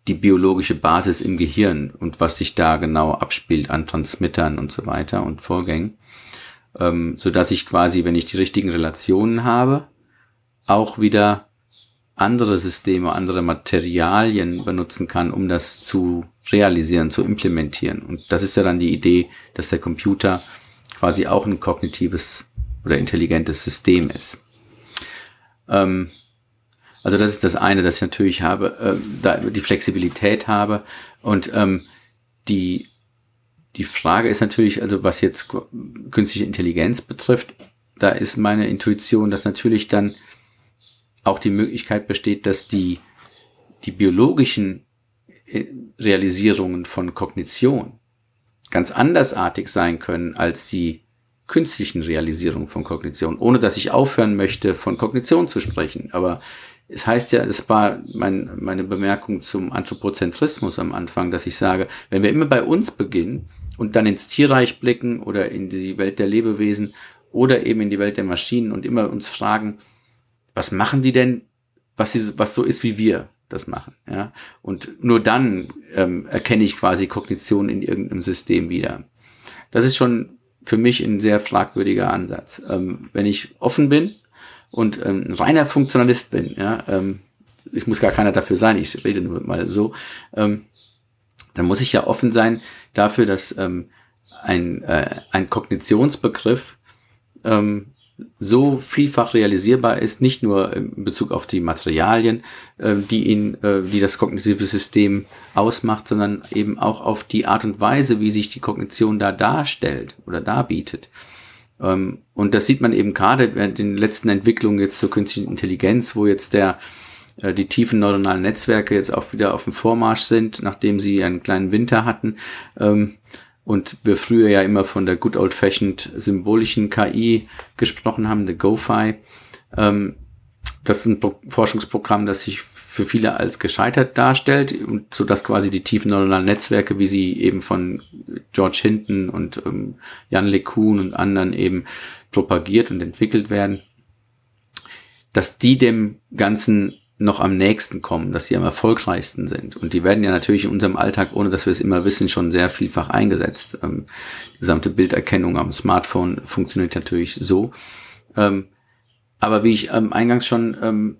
die biologische Basis im Gehirn und was sich da genau abspielt an Transmittern und so weiter und Vorgängen, ähm, so dass ich quasi, wenn ich die richtigen Relationen habe, auch wieder andere Systeme, andere Materialien benutzen kann, um das zu realisieren, zu implementieren. Und das ist ja dann die Idee, dass der Computer quasi auch ein kognitives oder intelligentes System ist. Ähm, also das ist das eine, dass ich natürlich habe, äh, da die Flexibilität habe und ähm, die die Frage ist natürlich, also was jetzt künstliche Intelligenz betrifft, da ist meine Intuition, dass natürlich dann auch die Möglichkeit besteht, dass die die biologischen äh, Realisierungen von Kognition ganz andersartig sein können als die künstlichen Realisierung von Kognition, ohne dass ich aufhören möchte, von Kognition zu sprechen. Aber es heißt ja, es war mein, meine Bemerkung zum Anthropozentrismus am Anfang, dass ich sage, wenn wir immer bei uns beginnen und dann ins Tierreich blicken oder in die Welt der Lebewesen oder eben in die Welt der Maschinen und immer uns fragen, was machen die denn, was, sie, was so ist, wie wir das machen. Ja? Und nur dann ähm, erkenne ich quasi Kognition in irgendeinem System wieder. Das ist schon für mich ein sehr fragwürdiger Ansatz. Ähm, wenn ich offen bin und ähm, ein reiner Funktionalist bin, ja, ähm, ich muss gar keiner dafür sein, ich rede nur mal so, ähm, dann muss ich ja offen sein dafür, dass ähm, ein, äh, ein Kognitionsbegriff ähm, so vielfach realisierbar ist, nicht nur in Bezug auf die Materialien, äh, die ihn, äh, die das kognitive System ausmacht, sondern eben auch auf die Art und Weise, wie sich die Kognition da darstellt oder darbietet. Ähm, und das sieht man eben gerade in den letzten Entwicklungen jetzt zur künstlichen Intelligenz, wo jetzt der äh, die tiefen neuronalen Netzwerke jetzt auch wieder auf dem Vormarsch sind, nachdem sie einen kleinen Winter hatten. Ähm, und wir früher ja immer von der good old fashioned symbolischen KI gesprochen haben, der GoFi. Ähm, das ist ein Pro Forschungsprogramm, das sich für viele als gescheitert darstellt und so dass quasi die tiefen neuronalen Netzwerke, wie sie eben von George Hinton und ähm, Jan LeCun und anderen eben propagiert und entwickelt werden, dass die dem Ganzen noch am nächsten kommen, dass sie am erfolgreichsten sind. Und die werden ja natürlich in unserem Alltag, ohne dass wir es immer wissen, schon sehr vielfach eingesetzt. Ähm, die gesamte Bilderkennung am Smartphone funktioniert natürlich so. Ähm, aber wie ich ähm, eingangs schon ähm,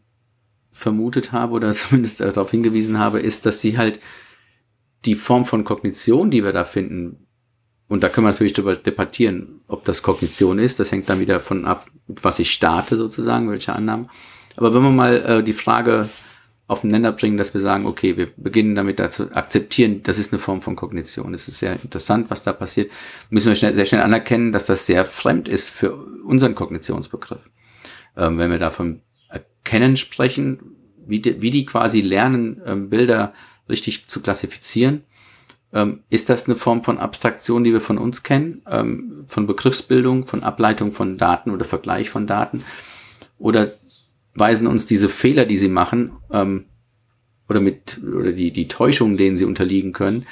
vermutet habe oder <laughs> zumindest darauf hingewiesen habe, ist, dass sie halt die Form von Kognition, die wir da finden, und da können wir natürlich darüber debattieren, ob das Kognition ist. Das hängt dann wieder von ab, was ich starte sozusagen, welche Annahmen. Aber wenn wir mal äh, die Frage aufeinander bringen, dass wir sagen, okay, wir beginnen damit zu akzeptieren, das ist eine Form von Kognition. Es ist sehr interessant, was da passiert. Müssen wir schnell, sehr schnell anerkennen, dass das sehr fremd ist für unseren Kognitionsbegriff. Ähm, wenn wir davon Erkennen sprechen, wie die, wie die quasi lernen, ähm, Bilder richtig zu klassifizieren, ähm, ist das eine Form von Abstraktion, die wir von uns kennen, ähm, von Begriffsbildung, von Ableitung von Daten oder Vergleich von Daten? Oder weisen uns diese Fehler, die sie machen, ähm, oder mit, oder die, die Täuschungen, denen sie unterliegen können,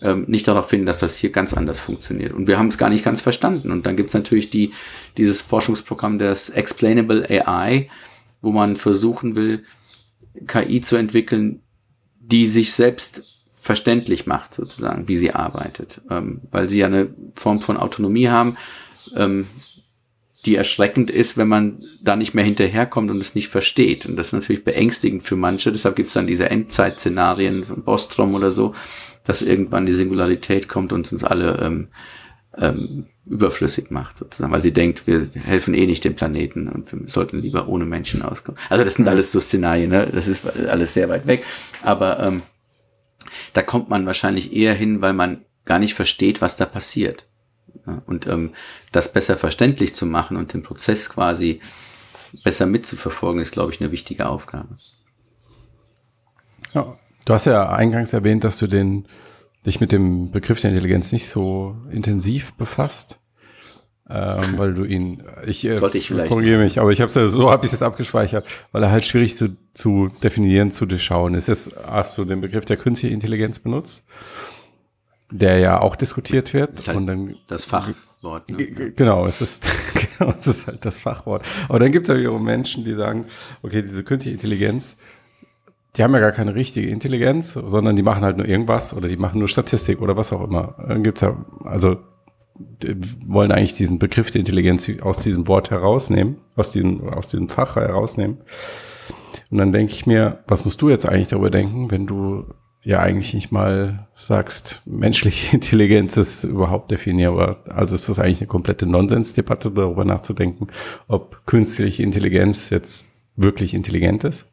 ähm, nicht darauf hin, dass das hier ganz anders funktioniert. Und wir haben es gar nicht ganz verstanden. Und dann gibt es natürlich die, dieses Forschungsprogramm des Explainable AI, wo man versuchen will, KI zu entwickeln, die sich selbst verständlich macht, sozusagen, wie sie arbeitet, ähm, weil sie ja eine Form von Autonomie haben, ähm, die erschreckend ist, wenn man da nicht mehr hinterherkommt und es nicht versteht. Und das ist natürlich beängstigend für manche. Deshalb gibt es dann diese Endzeit-Szenarien von Bostrom oder so, dass irgendwann die Singularität kommt und uns alle ähm, ähm, überflüssig macht, sozusagen, weil sie denkt, wir helfen eh nicht dem Planeten und wir sollten lieber ohne Menschen auskommen. Also das sind alles so Szenarien, ne? das ist alles sehr weit weg. Aber ähm, da kommt man wahrscheinlich eher hin, weil man gar nicht versteht, was da passiert. Und ähm, das besser verständlich zu machen und den Prozess quasi besser mitzuverfolgen, ist, glaube ich, eine wichtige Aufgabe. Ja, du hast ja eingangs erwähnt, dass du den, dich mit dem Begriff der Intelligenz nicht so intensiv befasst. Ähm, weil du ihn, ich, äh, ich korrigiere mich, aber ich habe ja so habe ich es jetzt abgespeichert, weil er halt schwierig zu, zu definieren, zu durchschauen ist. Jetzt hast du den Begriff der künstlichen Intelligenz benutzt der ja auch diskutiert wird. Das, halt und dann, das Fachwort. Ne? Genau, es ist, <laughs> genau, es ist halt das Fachwort. Aber dann gibt es ja wiederum Menschen, die sagen, okay, diese künstliche Intelligenz, die haben ja gar keine richtige Intelligenz, sondern die machen halt nur irgendwas oder die machen nur Statistik oder was auch immer. Dann gibt's ja, also wollen eigentlich diesen Begriff der Intelligenz aus diesem Wort herausnehmen, aus diesem, aus diesem Fach herausnehmen. Und dann denke ich mir, was musst du jetzt eigentlich darüber denken, wenn du ja eigentlich nicht mal sagst, menschliche <laughs> Intelligenz ist überhaupt definierbar. Also ist das eigentlich eine komplette Nonsensdebatte, darüber nachzudenken, ob künstliche Intelligenz jetzt wirklich intelligent ist?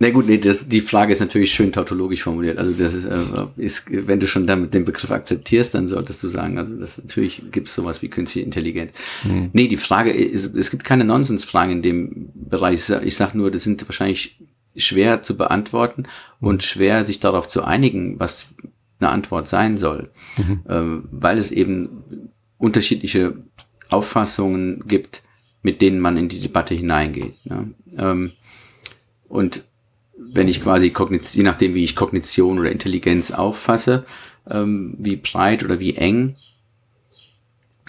Na gut, nee, das, die Frage ist natürlich schön tautologisch formuliert. Also das ist, äh, ist, wenn du schon damit den Begriff akzeptierst, dann solltest du sagen, also das natürlich gibt es sowas wie künstliche Intelligenz. Hm. Nee, die Frage ist, es gibt keine Nonsensfragen in dem Bereich. Ich sage nur, das sind wahrscheinlich schwer zu beantworten und schwer sich darauf zu einigen, was eine Antwort sein soll, mhm. ähm, weil es eben unterschiedliche Auffassungen gibt, mit denen man in die Debatte hineingeht. Ne? Ähm, und wenn ich quasi je nachdem, wie ich Kognition oder Intelligenz auffasse, ähm, wie breit oder wie eng,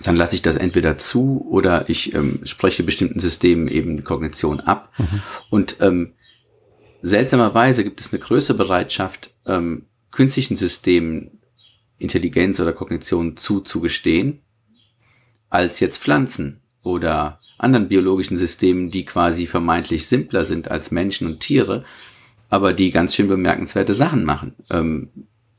dann lasse ich das entweder zu oder ich ähm, spreche bestimmten Systemen eben Kognition ab. Mhm. Und ähm, seltsamerweise gibt es eine größere Bereitschaft, ähm, künstlichen Systemen Intelligenz oder Kognition zuzugestehen, als jetzt Pflanzen oder anderen biologischen Systemen, die quasi vermeintlich simpler sind als Menschen und Tiere, aber die ganz schön bemerkenswerte Sachen machen. Ähm,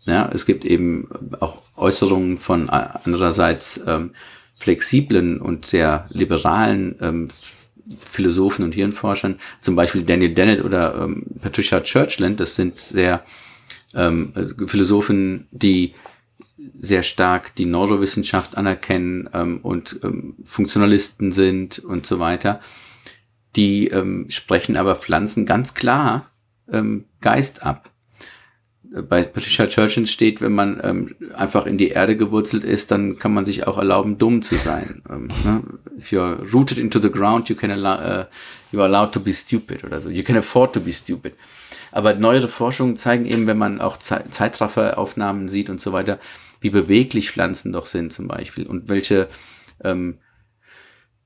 ja, es gibt eben auch Äußerungen von andererseits ähm, flexiblen und sehr liberalen ähm, Philosophen und Hirnforschern, zum Beispiel Daniel Dennett oder ähm, Patricia Churchland, das sind sehr ähm, Philosophen, die sehr stark die Neurowissenschaft anerkennen ähm, und ähm, Funktionalisten sind und so weiter. Die ähm, sprechen aber Pflanzen ganz klar ähm, Geist ab. Bei Patricia Churchill steht, wenn man ähm, einfach in die Erde gewurzelt ist, dann kann man sich auch erlauben, dumm zu sein. <laughs> ähm, ne? If you're rooted into the ground, you can allow, uh, you are allowed to be stupid oder so. You can afford to be stupid. Aber neuere Forschungen zeigen eben, wenn man auch Ze Zeitrafferaufnahmen sieht und so weiter, wie beweglich Pflanzen doch sind zum Beispiel und welche ähm,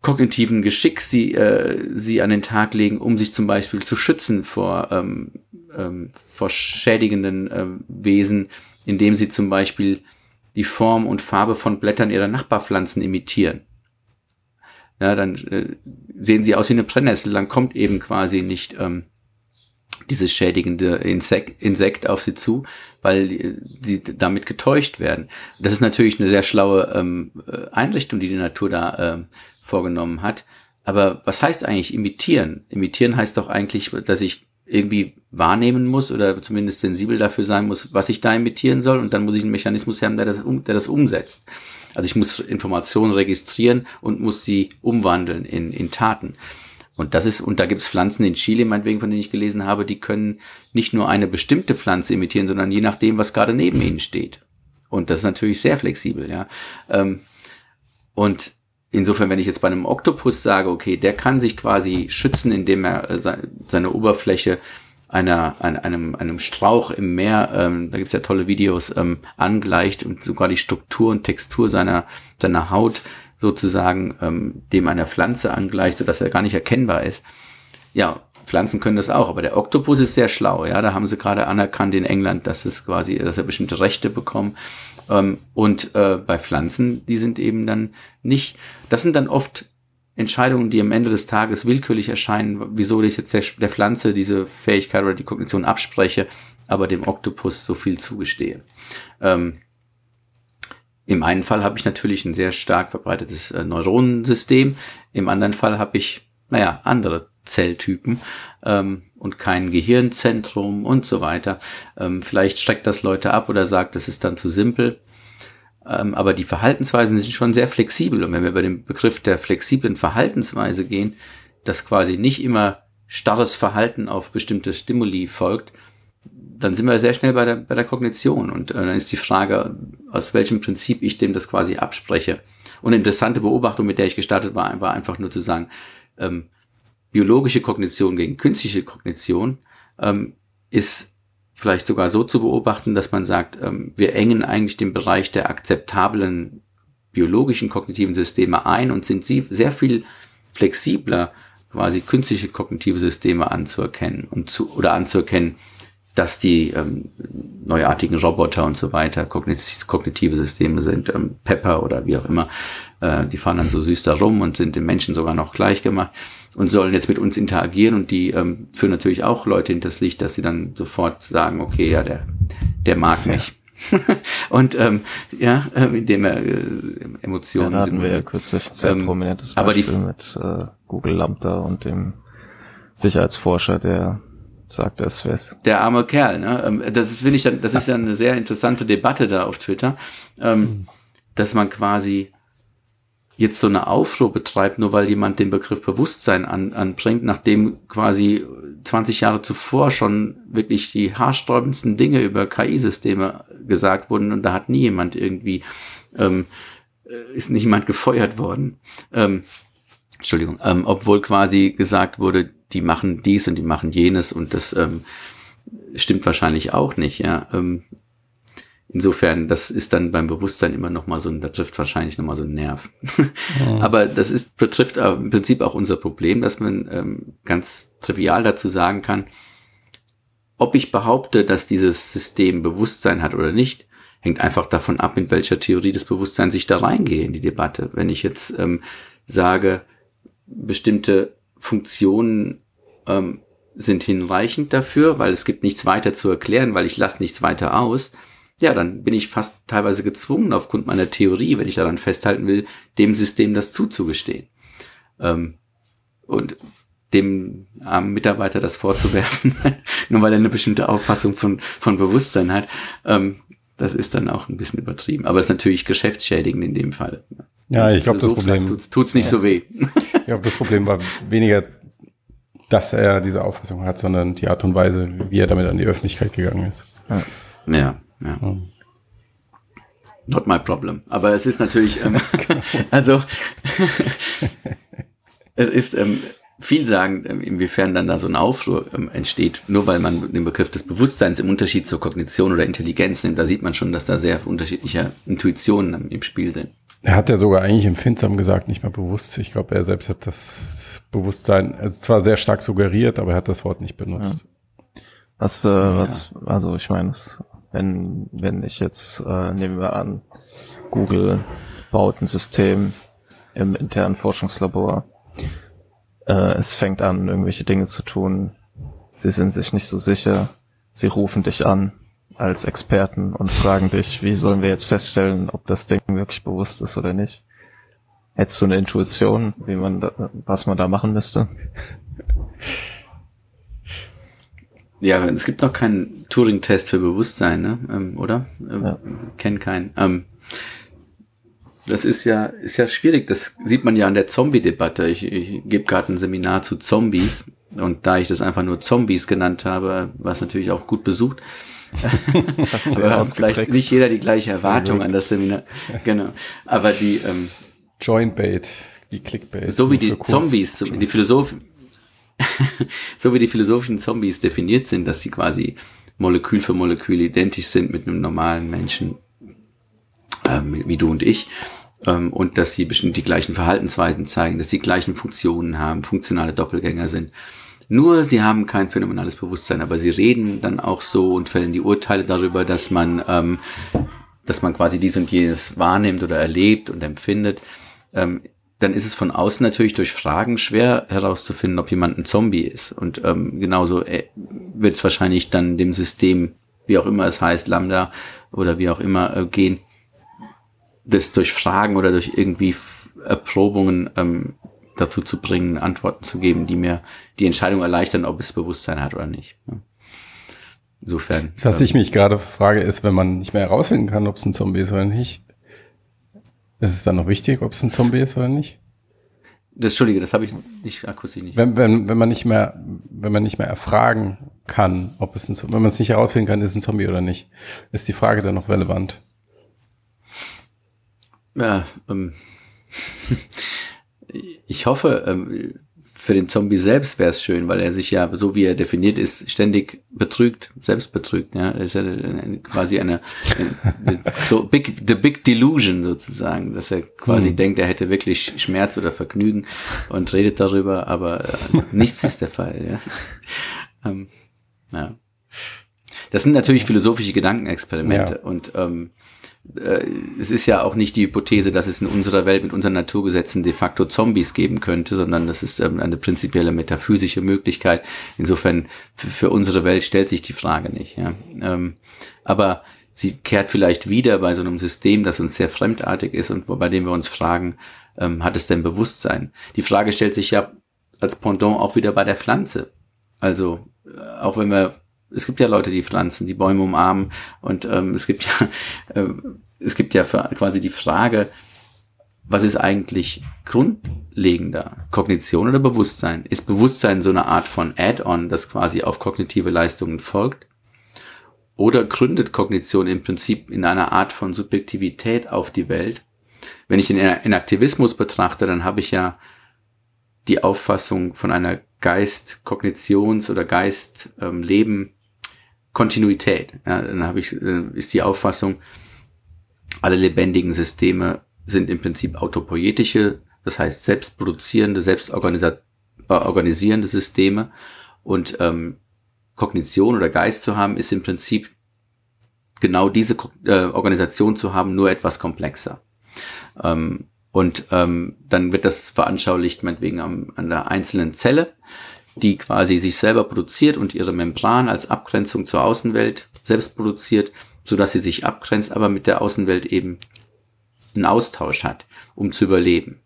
kognitiven Geschick sie, äh, sie an den Tag legen, um sich zum Beispiel zu schützen vor, ähm, ähm, vor schädigenden äh, Wesen, indem sie zum Beispiel die Form und Farbe von Blättern ihrer Nachbarpflanzen imitieren. Ja, dann äh, sehen sie aus wie eine Brennnessel, dann kommt eben quasi nicht ähm, dieses schädigende Insekt, Insekt auf sie zu, weil sie damit getäuscht werden. Das ist natürlich eine sehr schlaue ähm, äh, Einrichtung, die die Natur da ähm, vorgenommen hat. Aber was heißt eigentlich imitieren? Imitieren heißt doch eigentlich, dass ich irgendwie wahrnehmen muss oder zumindest sensibel dafür sein muss, was ich da imitieren soll. Und dann muss ich einen Mechanismus haben, der das, um, der das umsetzt. Also ich muss Informationen registrieren und muss sie umwandeln in, in Taten. Und das ist, und da gibt es Pflanzen in Chile, meinetwegen, von denen ich gelesen habe, die können nicht nur eine bestimmte Pflanze imitieren, sondern je nachdem, was gerade neben ihnen steht. Und das ist natürlich sehr flexibel, ja. Ähm, und insofern, wenn ich jetzt bei einem Oktopus sage, okay, der kann sich quasi schützen, indem er äh, seine Oberfläche einer, einem, einem Strauch im Meer, ähm, da gibt's ja tolle Videos, ähm, angleicht und sogar die Struktur und Textur seiner, seiner Haut sozusagen ähm, dem einer Pflanze angleicht, sodass er gar nicht erkennbar ist. Ja, Pflanzen können das auch, aber der Oktopus ist sehr schlau. Ja, da haben sie gerade anerkannt in England, dass es quasi, dass er bestimmte Rechte bekommt. Ähm, und äh, bei Pflanzen, die sind eben dann nicht. Das sind dann oft Entscheidungen, die am Ende des Tages willkürlich erscheinen, wieso ich jetzt der, der Pflanze diese Fähigkeit oder die Kognition abspreche, aber dem Oktopus so viel zugestehe. Ähm, im einen Fall habe ich natürlich ein sehr stark verbreitetes äh, Neuronensystem, im anderen Fall habe ich, naja, andere Zelltypen ähm, und kein Gehirnzentrum und so weiter. Ähm, vielleicht streckt das Leute ab oder sagt, das ist dann zu simpel. Ähm, aber die Verhaltensweisen sind schon sehr flexibel. Und wenn wir über den Begriff der flexiblen Verhaltensweise gehen, dass quasi nicht immer starres Verhalten auf bestimmte Stimuli folgt, dann sind wir sehr schnell bei der, bei der Kognition. Und äh, dann ist die Frage, aus welchem Prinzip ich dem das quasi abspreche. Und eine interessante Beobachtung, mit der ich gestartet war, war einfach nur zu sagen, ähm, biologische Kognition gegen künstliche Kognition ähm, ist vielleicht sogar so zu beobachten, dass man sagt, ähm, wir engen eigentlich den Bereich der akzeptablen biologischen kognitiven Systeme ein und sind sie sehr viel flexibler, quasi künstliche kognitive Systeme anzuerkennen und zu, oder anzuerkennen, dass die ähm, neuartigen Roboter und so weiter kognitive Systeme sind, ähm, Pepper oder wie auch immer, äh, die fahren dann so süß da rum und sind den Menschen sogar noch gleich gemacht und sollen jetzt mit uns interagieren und die ähm, führen natürlich auch Leute hinters Licht, dass sie dann sofort sagen, okay, ja, der, der mag mich. <laughs> und ähm, ja, äh, indem er äh, Emotionen. Ja, da hatten wir ja kürzlich sehr ähm, prominentes Beispiel aber die, mit äh, Google Lambda und dem Sicherheitsforscher, der sagt das wär's. Der arme Kerl, ne? Ähm, das finde ich dann, das ist ja eine sehr interessante Debatte da auf Twitter, ähm, mhm. dass man quasi jetzt so eine Aufruhr betreibt, nur weil jemand den Begriff Bewusstsein an, anbringt, nachdem quasi 20 Jahre zuvor schon wirklich die haarsträubendsten Dinge über KI-Systeme gesagt wurden und da hat nie jemand irgendwie, ähm, äh, ist nicht jemand gefeuert worden. Ähm, Entschuldigung, ähm, obwohl quasi gesagt wurde, die machen dies und die machen jenes und das ähm, stimmt wahrscheinlich auch nicht, ja. Ähm, insofern, das ist dann beim Bewusstsein immer noch mal so ein, da trifft wahrscheinlich noch mal so ein Nerv. Mhm. <laughs> Aber das ist, betrifft im Prinzip auch unser Problem, dass man ähm, ganz trivial dazu sagen kann, ob ich behaupte, dass dieses System Bewusstsein hat oder nicht, hängt einfach davon ab, in welcher Theorie des Bewusstseins ich da reingehe in die Debatte. Wenn ich jetzt ähm, sage, bestimmte Funktionen ähm, sind hinreichend dafür, weil es gibt nichts weiter zu erklären, weil ich lasse nichts weiter aus, ja, dann bin ich fast teilweise gezwungen, aufgrund meiner Theorie, wenn ich daran festhalten will, dem System das zuzugestehen. Ähm, und dem armen Mitarbeiter das vorzuwerfen, <laughs> nur weil er eine bestimmte Auffassung von, von Bewusstsein hat, ähm, das ist dann auch ein bisschen übertrieben. Aber es ist natürlich geschäftsschädigend in dem Fall. Ja, ich glaube, das Problem sagt, tut's, nicht ja. so weh. <laughs> Ich glaube, das Problem war weniger, dass er diese Auffassung hat, sondern die Art und Weise, wie er damit an die Öffentlichkeit gegangen ist. Ja, ja. Ja. Not my problem. Aber es ist natürlich, ähm, <laughs> also <laughs> es ist ähm, viel sagen, ähm, inwiefern dann da so ein Aufruhr ähm, entsteht, nur weil man den Begriff des Bewusstseins im Unterschied zur Kognition oder Intelligenz nimmt. Da sieht man schon, dass da sehr unterschiedliche Intuitionen im Spiel sind. Er hat ja sogar eigentlich empfindsam gesagt, nicht mal bewusst. Ich glaube, er selbst hat das Bewusstsein also zwar sehr stark suggeriert, aber er hat das Wort nicht benutzt. Ja. Was, äh, ja. was, also ich meine, wenn, wenn ich jetzt, äh, nehmen wir an, Google baut ein System im internen Forschungslabor äh, es fängt an, irgendwelche Dinge zu tun. Sie sind sich nicht so sicher. Sie rufen dich an als Experten und fragen dich, wie sollen wir jetzt feststellen, ob das Ding wirklich bewusst ist oder nicht? Hättest du eine Intuition, wie man da, was man da machen müsste? <laughs> Ja, es gibt noch keinen Turing-Test für Bewusstsein, ne? Ähm, oder? Ähm, ja. Kenn keinen. Ähm, das ist ja, ist ja schwierig. Das sieht man ja an der Zombie-Debatte. Ich, ich gebe gerade ein Seminar zu Zombies und da ich das einfach nur Zombies genannt habe, war es natürlich auch gut besucht. <laughs> Aber vielleicht nicht jeder die gleiche Erwartung an das Seminar. Genau. Aber die ähm, Jointbait, die Clickbait. So wie die Zombies, die Philosophen, <laughs> so wie die philosophischen Zombies definiert sind, dass sie quasi Molekül für Molekül identisch sind mit einem normalen Menschen, ähm, wie du und ich, ähm, und dass sie bestimmt die gleichen Verhaltensweisen zeigen, dass sie gleichen Funktionen haben, funktionale Doppelgänger sind. Nur sie haben kein phänomenales Bewusstsein, aber sie reden dann auch so und fällen die Urteile darüber, dass man, ähm, dass man quasi dies und jenes wahrnimmt oder erlebt und empfindet. Ähm, dann ist es von außen natürlich durch Fragen schwer herauszufinden, ob jemand ein Zombie ist. Und ähm, genauso äh, wird es wahrscheinlich dann dem System, wie auch immer es heißt, Lambda oder wie auch immer, äh, gehen, das durch Fragen oder durch irgendwie Erprobungen ähm, dazu zu bringen, Antworten zu geben, die mir die Entscheidung erleichtern, ob es Bewusstsein hat oder nicht. Ja. Insofern. Was ich mich gerade frage, ist, wenn man nicht mehr herausfinden kann, ob es ein Zombie ist oder nicht, ist es dann noch wichtig, ob es ein Zombie ist oder nicht? Das, Entschuldige, das habe ich nicht akustisch nicht. Wenn, wenn, wenn man nicht mehr, wenn man nicht mehr erfragen kann, ob es ein Zombie, wenn man es nicht herausfinden kann, ist es ein Zombie oder nicht, ist die Frage dann noch relevant? Ja, ähm, <laughs> ich hoffe, ähm, für den Zombie selbst wäre es schön, weil er sich ja, so wie er definiert ist, ständig betrügt, selbst betrügt. Ja, das ist ja quasi eine, eine so big, the big delusion sozusagen, dass er quasi hm. denkt, er hätte wirklich Schmerz oder Vergnügen und redet darüber, aber äh, nichts ist der Fall. Ja. Ähm, ja. Das sind natürlich philosophische Gedankenexperimente ja. und ähm, äh, es ist ja auch nicht die Hypothese, dass es in unserer Welt mit unseren Naturgesetzen de facto Zombies geben könnte, sondern das ist ähm, eine prinzipielle metaphysische Möglichkeit. Insofern für unsere Welt stellt sich die Frage nicht. Ja. Ähm, aber sie kehrt vielleicht wieder bei so einem System, das uns sehr fremdartig ist und bei dem wir uns fragen, ähm, hat es denn Bewusstsein? Die Frage stellt sich ja als Pendant auch wieder bei der Pflanze. Also äh, auch wenn wir es gibt ja Leute, die Pflanzen, die Bäume umarmen und ähm, es gibt <laughs> ja, äh, es gibt ja quasi die Frage, was ist eigentlich grundlegender? Kognition oder Bewusstsein? Ist Bewusstsein so eine Art von Add-on, das quasi auf kognitive Leistungen folgt? oder gründet Kognition im Prinzip in einer Art von Subjektivität auf die Welt? Wenn ich den Enaktivismus betrachte, dann habe ich ja die Auffassung von einer Geist-Kognitions- oder Geist-Leben-Kontinuität. Ja, dann habe ich, äh, ist die Auffassung, alle lebendigen Systeme sind im Prinzip autopoietische, das heißt selbstproduzierende, selbstorganisierende Systeme und ähm, Kognition oder Geist zu haben, ist im Prinzip genau diese äh, Organisation zu haben, nur etwas komplexer. Ähm, und ähm, dann wird das veranschaulicht, meinetwegen am, an der einzelnen Zelle, die quasi sich selber produziert und ihre Membran als Abgrenzung zur Außenwelt selbst produziert, so dass sie sich abgrenzt, aber mit der Außenwelt eben einen Austausch hat, um zu überleben.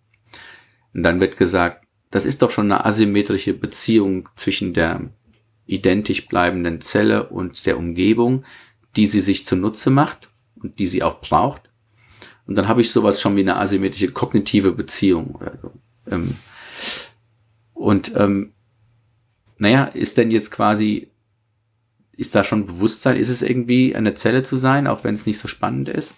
Und dann wird gesagt, das ist doch schon eine asymmetrische Beziehung zwischen der identisch bleibenden Zelle und der Umgebung, die sie sich zunutze macht und die sie auch braucht. Und dann habe ich sowas schon wie eine asymmetrische kognitive Beziehung. Ähm, und ähm, naja, ist denn jetzt quasi, ist da schon Bewusstsein, ist es irgendwie eine Zelle zu sein, auch wenn es nicht so spannend ist?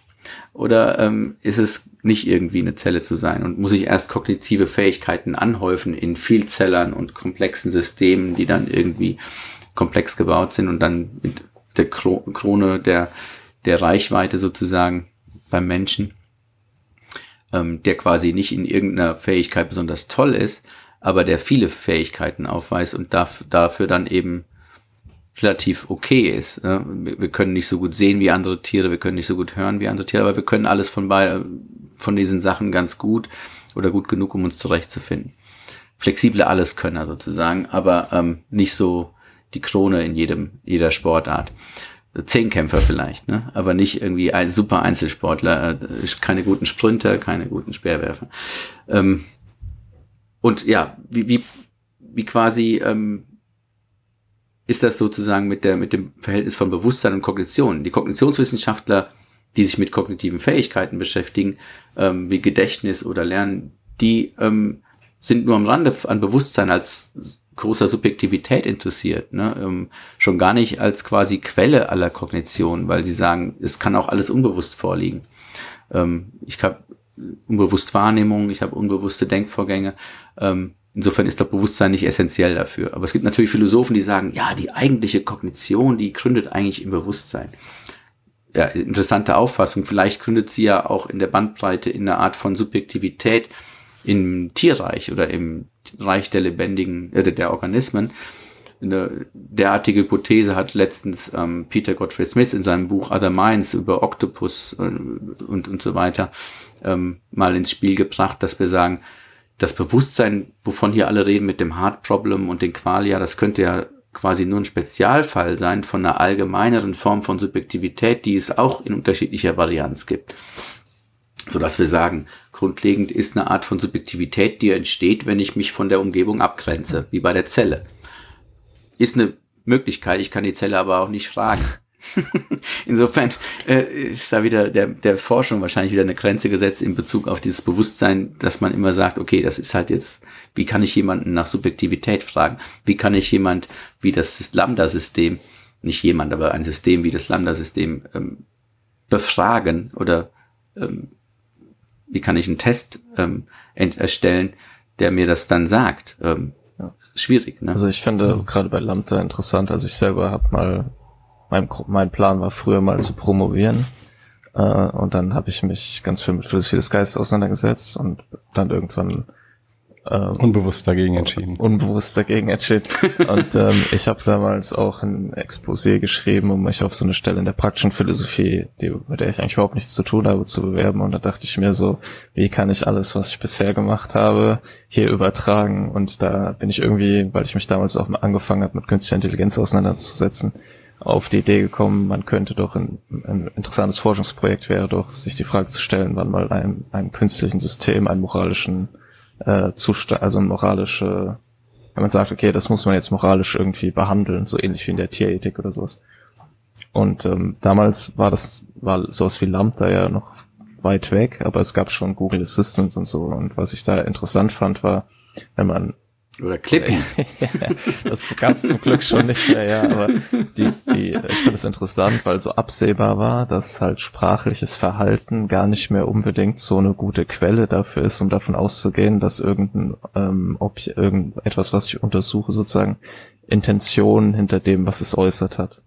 Oder ähm, ist es nicht irgendwie eine Zelle zu sein und muss ich erst kognitive Fähigkeiten anhäufen in Vielzellern und komplexen Systemen, die dann irgendwie komplex gebaut sind und dann mit der Krone der, der Reichweite sozusagen beim Menschen, ähm, der quasi nicht in irgendeiner Fähigkeit besonders toll ist, aber der viele Fähigkeiten aufweist und darf, dafür dann eben relativ okay ist. Ne? Wir können nicht so gut sehen wie andere Tiere, wir können nicht so gut hören wie andere Tiere, aber wir können alles von, bei, von diesen Sachen ganz gut oder gut genug, um uns zurechtzufinden. Flexible Alleskönner sozusagen, aber ähm, nicht so die Krone in jedem, jeder Sportart. Zehnkämpfer vielleicht, ne? aber nicht irgendwie ein super Einzelsportler, äh, keine guten Sprinter, keine guten Speerwerfer. Ähm, und ja, wie, wie, wie quasi ähm, ist das sozusagen mit, der, mit dem Verhältnis von Bewusstsein und Kognition. Die Kognitionswissenschaftler, die sich mit kognitiven Fähigkeiten beschäftigen, ähm, wie Gedächtnis oder Lernen, die ähm, sind nur am Rande an Bewusstsein als großer Subjektivität interessiert, ne? ähm, schon gar nicht als quasi Quelle aller Kognition, weil sie sagen, es kann auch alles unbewusst vorliegen. Ähm, ich habe unbewusst Wahrnehmung, ich habe unbewusste Denkvorgänge. Ähm, Insofern ist das Bewusstsein nicht essentiell dafür. Aber es gibt natürlich Philosophen, die sagen, ja, die eigentliche Kognition, die gründet eigentlich im Bewusstsein. Ja, interessante Auffassung. Vielleicht gründet sie ja auch in der Bandbreite in einer Art von Subjektivität im Tierreich oder im Reich der lebendigen, äh, der Organismen. Eine derartige Hypothese hat letztens ähm, Peter Godfrey Smith in seinem Buch Other Minds über Octopus äh, und, und so weiter ähm, mal ins Spiel gebracht, dass wir sagen, das Bewusstsein, wovon hier alle reden mit dem Heart Problem und den Qualia, das könnte ja quasi nur ein Spezialfall sein von einer allgemeineren Form von Subjektivität, die es auch in unterschiedlicher Varianz gibt. So dass wir sagen, grundlegend ist eine Art von Subjektivität, die entsteht, wenn ich mich von der Umgebung abgrenze, wie bei der Zelle. Ist eine Möglichkeit, ich kann die Zelle aber auch nicht fragen. <laughs> Insofern äh, ist da wieder der, der Forschung wahrscheinlich wieder eine Grenze gesetzt in Bezug auf dieses Bewusstsein, dass man immer sagt, okay, das ist halt jetzt, wie kann ich jemanden nach Subjektivität fragen? Wie kann ich jemand wie das Lambda-System, nicht jemand, aber ein System wie das Lambda-System ähm, befragen oder ähm, wie kann ich einen Test ähm, erstellen, der mir das dann sagt? Ähm, ja. Schwierig, ne? Also ich finde gerade bei Lambda interessant, also ich selber habe mal mein, mein Plan war früher mal zu promovieren. Äh, und dann habe ich mich ganz viel mit Philosophie des Geistes auseinandergesetzt und dann irgendwann äh, unbewusst dagegen entschieden. Unbewusst dagegen entschieden. und ähm, ich habe damals auch ein Exposé geschrieben, um mich auf so eine Stelle in der praktischen Philosophie, die, mit der ich eigentlich überhaupt nichts zu tun habe, zu bewerben. Und da dachte ich mir so, wie kann ich alles, was ich bisher gemacht habe, hier übertragen? Und da bin ich irgendwie, weil ich mich damals auch angefangen habe, mit künstlicher Intelligenz auseinanderzusetzen, auf die Idee gekommen, man könnte doch ein, ein interessantes Forschungsprojekt wäre doch, sich die Frage zu stellen, wann mal ein, einem künstlichen System einen moralischen äh, Zustand, also ein moralische, wenn man sagt, okay, das muss man jetzt moralisch irgendwie behandeln, so ähnlich wie in der Tierethik oder sowas. Und ähm, damals war das, war sowas wie Lambda ja noch weit weg, aber es gab schon Google Assistant und so. Und was ich da interessant fand, war, wenn man Oder Clippy. <laughs> das gab es zum Glück schon nicht mehr, ja, aber die, die, ich finde es interessant, weil so absehbar war, dass halt sprachliches Verhalten gar nicht mehr unbedingt so eine gute Quelle dafür ist, um davon auszugehen, dass irgendein, ähm, ob irgendetwas, was ich untersuche, sozusagen Intention hinter dem, was es äußert hat.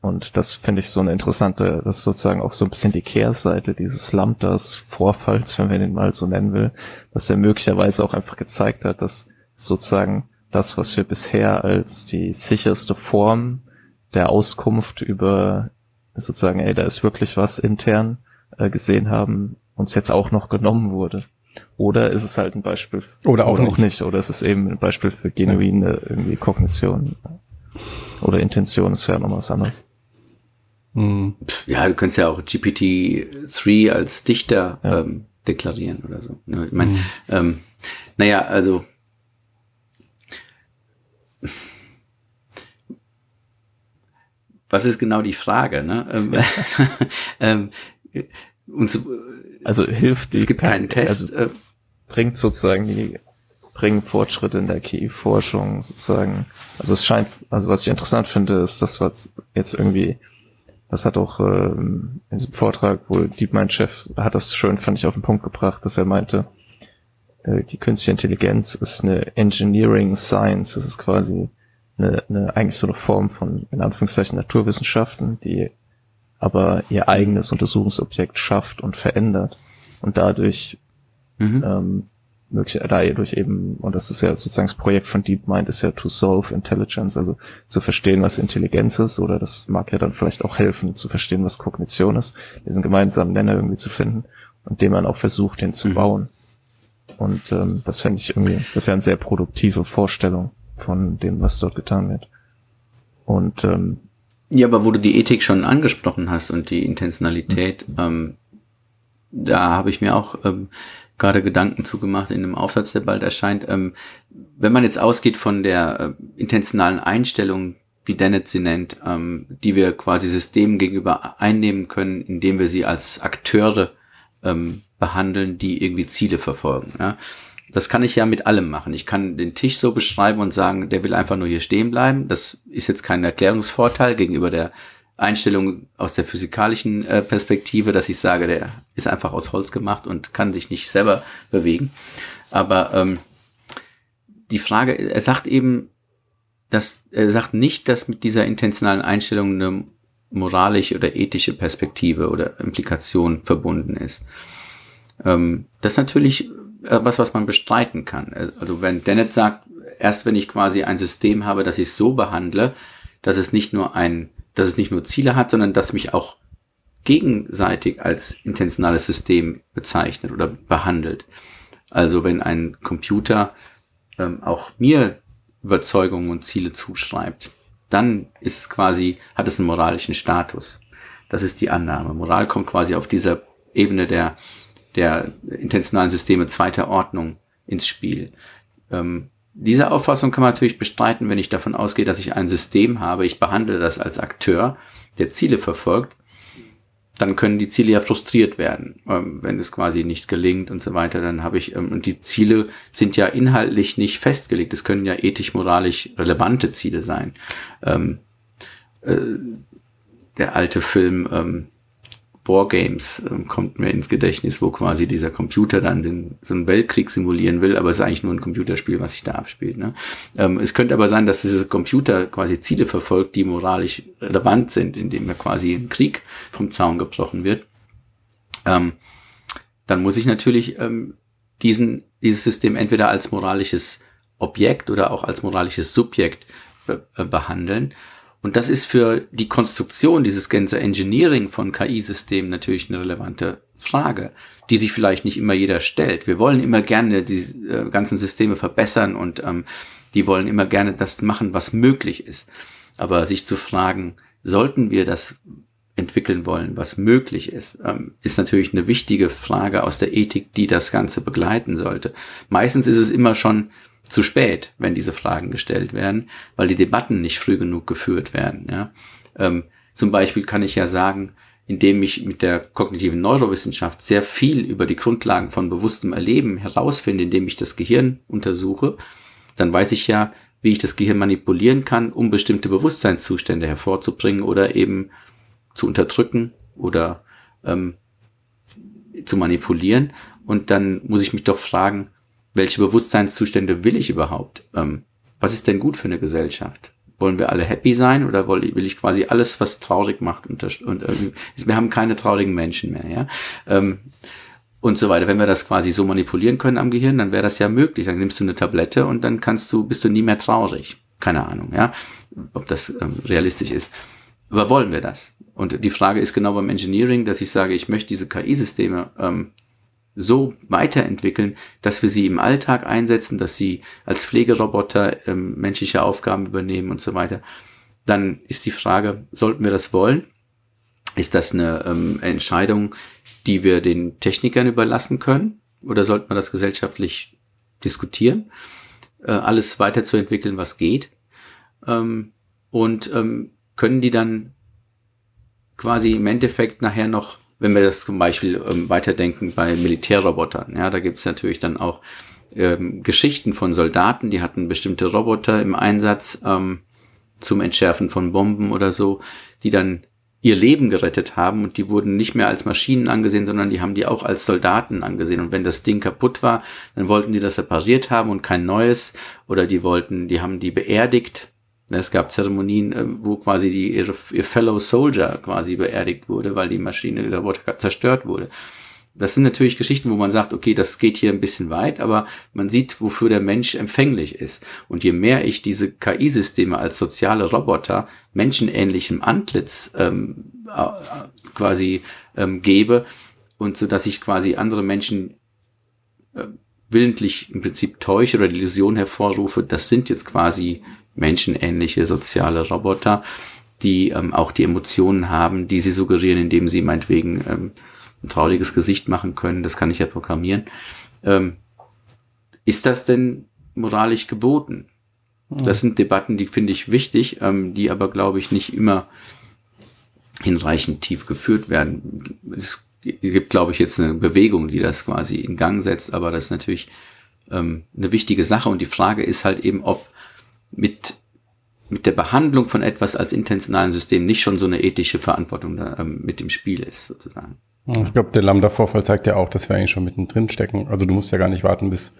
Und das finde ich so eine interessante, das ist sozusagen auch so ein bisschen die Kehrseite dieses Lambdas-Vorfalls, wenn man den mal so nennen will, dass er möglicherweise auch einfach gezeigt hat, dass sozusagen das, was wir bisher als die sicherste Form der Auskunft über sozusagen, ey, da ist wirklich was intern äh, gesehen haben, uns jetzt auch noch genommen wurde. Oder ist es halt ein Beispiel oder auch, oder nicht. nicht. oder ist es eben ein Beispiel für genuine irgendwie Kognition oder Intention, ist ja noch was anderes. Mhm. Ja, du könntest ja auch GPT-3 als Dichter ja. ähm, deklarieren oder so. Ich meine, mhm. ähm, naja, also was ist genau die Frage? Ne? Ähm, <laughs> ähm, uns, also hilft die. Es gibt keinen Test. Also äh, bringt sozusagen die bringen Fortschritte in der KI-Forschung sozusagen. Also es scheint, also was ich interessant finde, ist, dass wir jetzt irgendwie das hat auch ähm, in diesem Vortrag wohl DeepMind-Chef hat das schön, fand ich, auf den Punkt gebracht, dass er meinte, äh, die künstliche Intelligenz ist eine Engineering Science. Das ist quasi eine, eine, eigentlich so eine Form von, in Anführungszeichen, Naturwissenschaften, die aber ihr eigenes Untersuchungsobjekt schafft und verändert und dadurch mhm. ähm, möglich, dadurch eben, und das ist ja sozusagen das Projekt von DeepMind, ist ja to solve intelligence, also zu verstehen, was Intelligenz ist, oder das mag ja dann vielleicht auch helfen, zu verstehen, was Kognition ist, diesen gemeinsamen Nenner irgendwie zu finden und dem man auch versucht, den zu mhm. bauen. Und ähm, das fände ich irgendwie, das ist ja eine sehr produktive Vorstellung von dem, was dort getan wird. Und ähm, ja, aber wo du die Ethik schon angesprochen hast und die Intentionalität, mhm. ähm, da habe ich mir auch ähm, gerade Gedanken zugemacht in einem Aufsatz, der bald erscheint. Ähm, wenn man jetzt ausgeht von der äh, intentionalen Einstellung, wie Dennett sie nennt, ähm, die wir quasi Systemen gegenüber einnehmen können, indem wir sie als Akteure ähm, behandeln, die irgendwie Ziele verfolgen. Ja? Das kann ich ja mit allem machen. Ich kann den Tisch so beschreiben und sagen, der will einfach nur hier stehen bleiben. Das ist jetzt kein Erklärungsvorteil gegenüber der Einstellung aus der physikalischen äh, Perspektive, dass ich sage, der ist einfach aus Holz gemacht und kann sich nicht selber bewegen. Aber ähm, die Frage, er sagt eben, dass er sagt nicht, dass mit dieser intentionalen Einstellung eine moralische oder ethische Perspektive oder Implikation verbunden ist. Ähm, das natürlich was, was man bestreiten kann. Also wenn Dennett sagt, erst wenn ich quasi ein System habe, das ich so behandle, dass es nicht nur ein dass es nicht nur Ziele hat, sondern dass mich auch gegenseitig als intentionales System bezeichnet oder behandelt. Also wenn ein Computer ähm, auch mir Überzeugungen und Ziele zuschreibt, dann ist es quasi, hat es einen moralischen Status. Das ist die Annahme. Moral kommt quasi auf dieser Ebene der, der intentionalen Systeme zweiter Ordnung ins Spiel. Ähm, diese Auffassung kann man natürlich bestreiten, wenn ich davon ausgehe, dass ich ein System habe, ich behandle das als Akteur, der Ziele verfolgt, dann können die Ziele ja frustriert werden, ähm, wenn es quasi nicht gelingt und so weiter. Dann habe ich, ähm, und die Ziele sind ja inhaltlich nicht festgelegt. Es können ja ethisch-moralisch relevante Ziele sein. Ähm, äh, der alte Film, ähm, Wargames ähm, kommt mir ins Gedächtnis, wo quasi dieser Computer dann den, so einen Weltkrieg simulieren will, aber es ist eigentlich nur ein Computerspiel, was sich da abspielt. Ne? Ähm, es könnte aber sein, dass dieser Computer quasi Ziele verfolgt, die moralisch relevant sind, indem er quasi ein Krieg vom Zaun gebrochen wird. Ähm, dann muss ich natürlich ähm, diesen, dieses System entweder als moralisches Objekt oder auch als moralisches Subjekt äh, behandeln. Und das ist für die Konstruktion dieses ganze Engineering von KI-Systemen natürlich eine relevante Frage, die sich vielleicht nicht immer jeder stellt. Wir wollen immer gerne die äh, ganzen Systeme verbessern und ähm, die wollen immer gerne das machen, was möglich ist. Aber sich zu fragen, sollten wir das entwickeln wollen, was möglich ist, ähm, ist natürlich eine wichtige Frage aus der Ethik, die das Ganze begleiten sollte. Meistens ist es immer schon zu spät, wenn diese Fragen gestellt werden, weil die Debatten nicht früh genug geführt werden. Ja? Ähm, zum Beispiel kann ich ja sagen, indem ich mit der kognitiven Neurowissenschaft sehr viel über die Grundlagen von bewusstem Erleben herausfinde, indem ich das Gehirn untersuche, dann weiß ich ja, wie ich das Gehirn manipulieren kann, um bestimmte Bewusstseinszustände hervorzubringen oder eben zu unterdrücken oder ähm, zu manipulieren. Und dann muss ich mich doch fragen, welche Bewusstseinszustände will ich überhaupt? Ähm, was ist denn gut für eine Gesellschaft? Wollen wir alle happy sein oder will ich quasi alles, was traurig macht? Und, und äh, wir haben keine traurigen Menschen mehr, ja. Ähm, und so weiter. Wenn wir das quasi so manipulieren können am Gehirn, dann wäre das ja möglich. Dann nimmst du eine Tablette und dann kannst du, bist du nie mehr traurig. Keine Ahnung, ja, ob das ähm, realistisch ist. Aber wollen wir das? Und die Frage ist genau beim Engineering, dass ich sage, ich möchte diese KI-Systeme ähm, so weiterentwickeln, dass wir sie im Alltag einsetzen, dass sie als Pflegeroboter ähm, menschliche Aufgaben übernehmen und so weiter. Dann ist die Frage, sollten wir das wollen? Ist das eine ähm, Entscheidung, die wir den Technikern überlassen können? Oder sollte man das gesellschaftlich diskutieren? Äh, alles weiterzuentwickeln, was geht? Ähm, und ähm, können die dann quasi im Endeffekt nachher noch, wenn wir das zum Beispiel ähm, weiterdenken bei Militärrobotern, ja, da gibt es natürlich dann auch ähm, Geschichten von Soldaten, die hatten bestimmte Roboter im Einsatz ähm, zum Entschärfen von Bomben oder so, die dann ihr Leben gerettet haben und die wurden nicht mehr als Maschinen angesehen, sondern die haben die auch als Soldaten angesehen. Und wenn das Ding kaputt war, dann wollten die das repariert haben und kein neues oder die wollten, die haben die beerdigt. Es gab Zeremonien, äh, wo quasi die, ihre, ihr Fellow Soldier quasi beerdigt wurde, weil die Maschine der Roboter zerstört wurde das sind natürlich Geschichten, wo man sagt, okay, das geht hier ein bisschen weit, aber man sieht, wofür der Mensch empfänglich ist. Und je mehr ich diese KI-Systeme als soziale Roboter menschenähnlichem Antlitz ähm, äh, quasi ähm, gebe und so, dass ich quasi andere Menschen äh, willentlich im Prinzip täusche oder die Illusion hervorrufe, das sind jetzt quasi menschenähnliche soziale Roboter, die ähm, auch die Emotionen haben, die sie suggerieren, indem sie meinetwegen ähm, ein trauriges Gesicht machen können, das kann ich ja programmieren. Ähm, ist das denn moralisch geboten? Hm. Das sind Debatten, die finde ich wichtig, ähm, die aber, glaube ich, nicht immer hinreichend tief geführt werden. Es gibt, glaube ich, jetzt eine Bewegung, die das quasi in Gang setzt, aber das ist natürlich ähm, eine wichtige Sache und die Frage ist halt eben, ob mit mit der Behandlung von etwas als intentionalen System nicht schon so eine ethische Verantwortung da, ähm, mit im Spiel ist, sozusagen. Ich glaube, der Lambda-Vorfall zeigt ja auch, dass wir eigentlich schon mittendrin stecken. Also du musst ja gar nicht warten, bis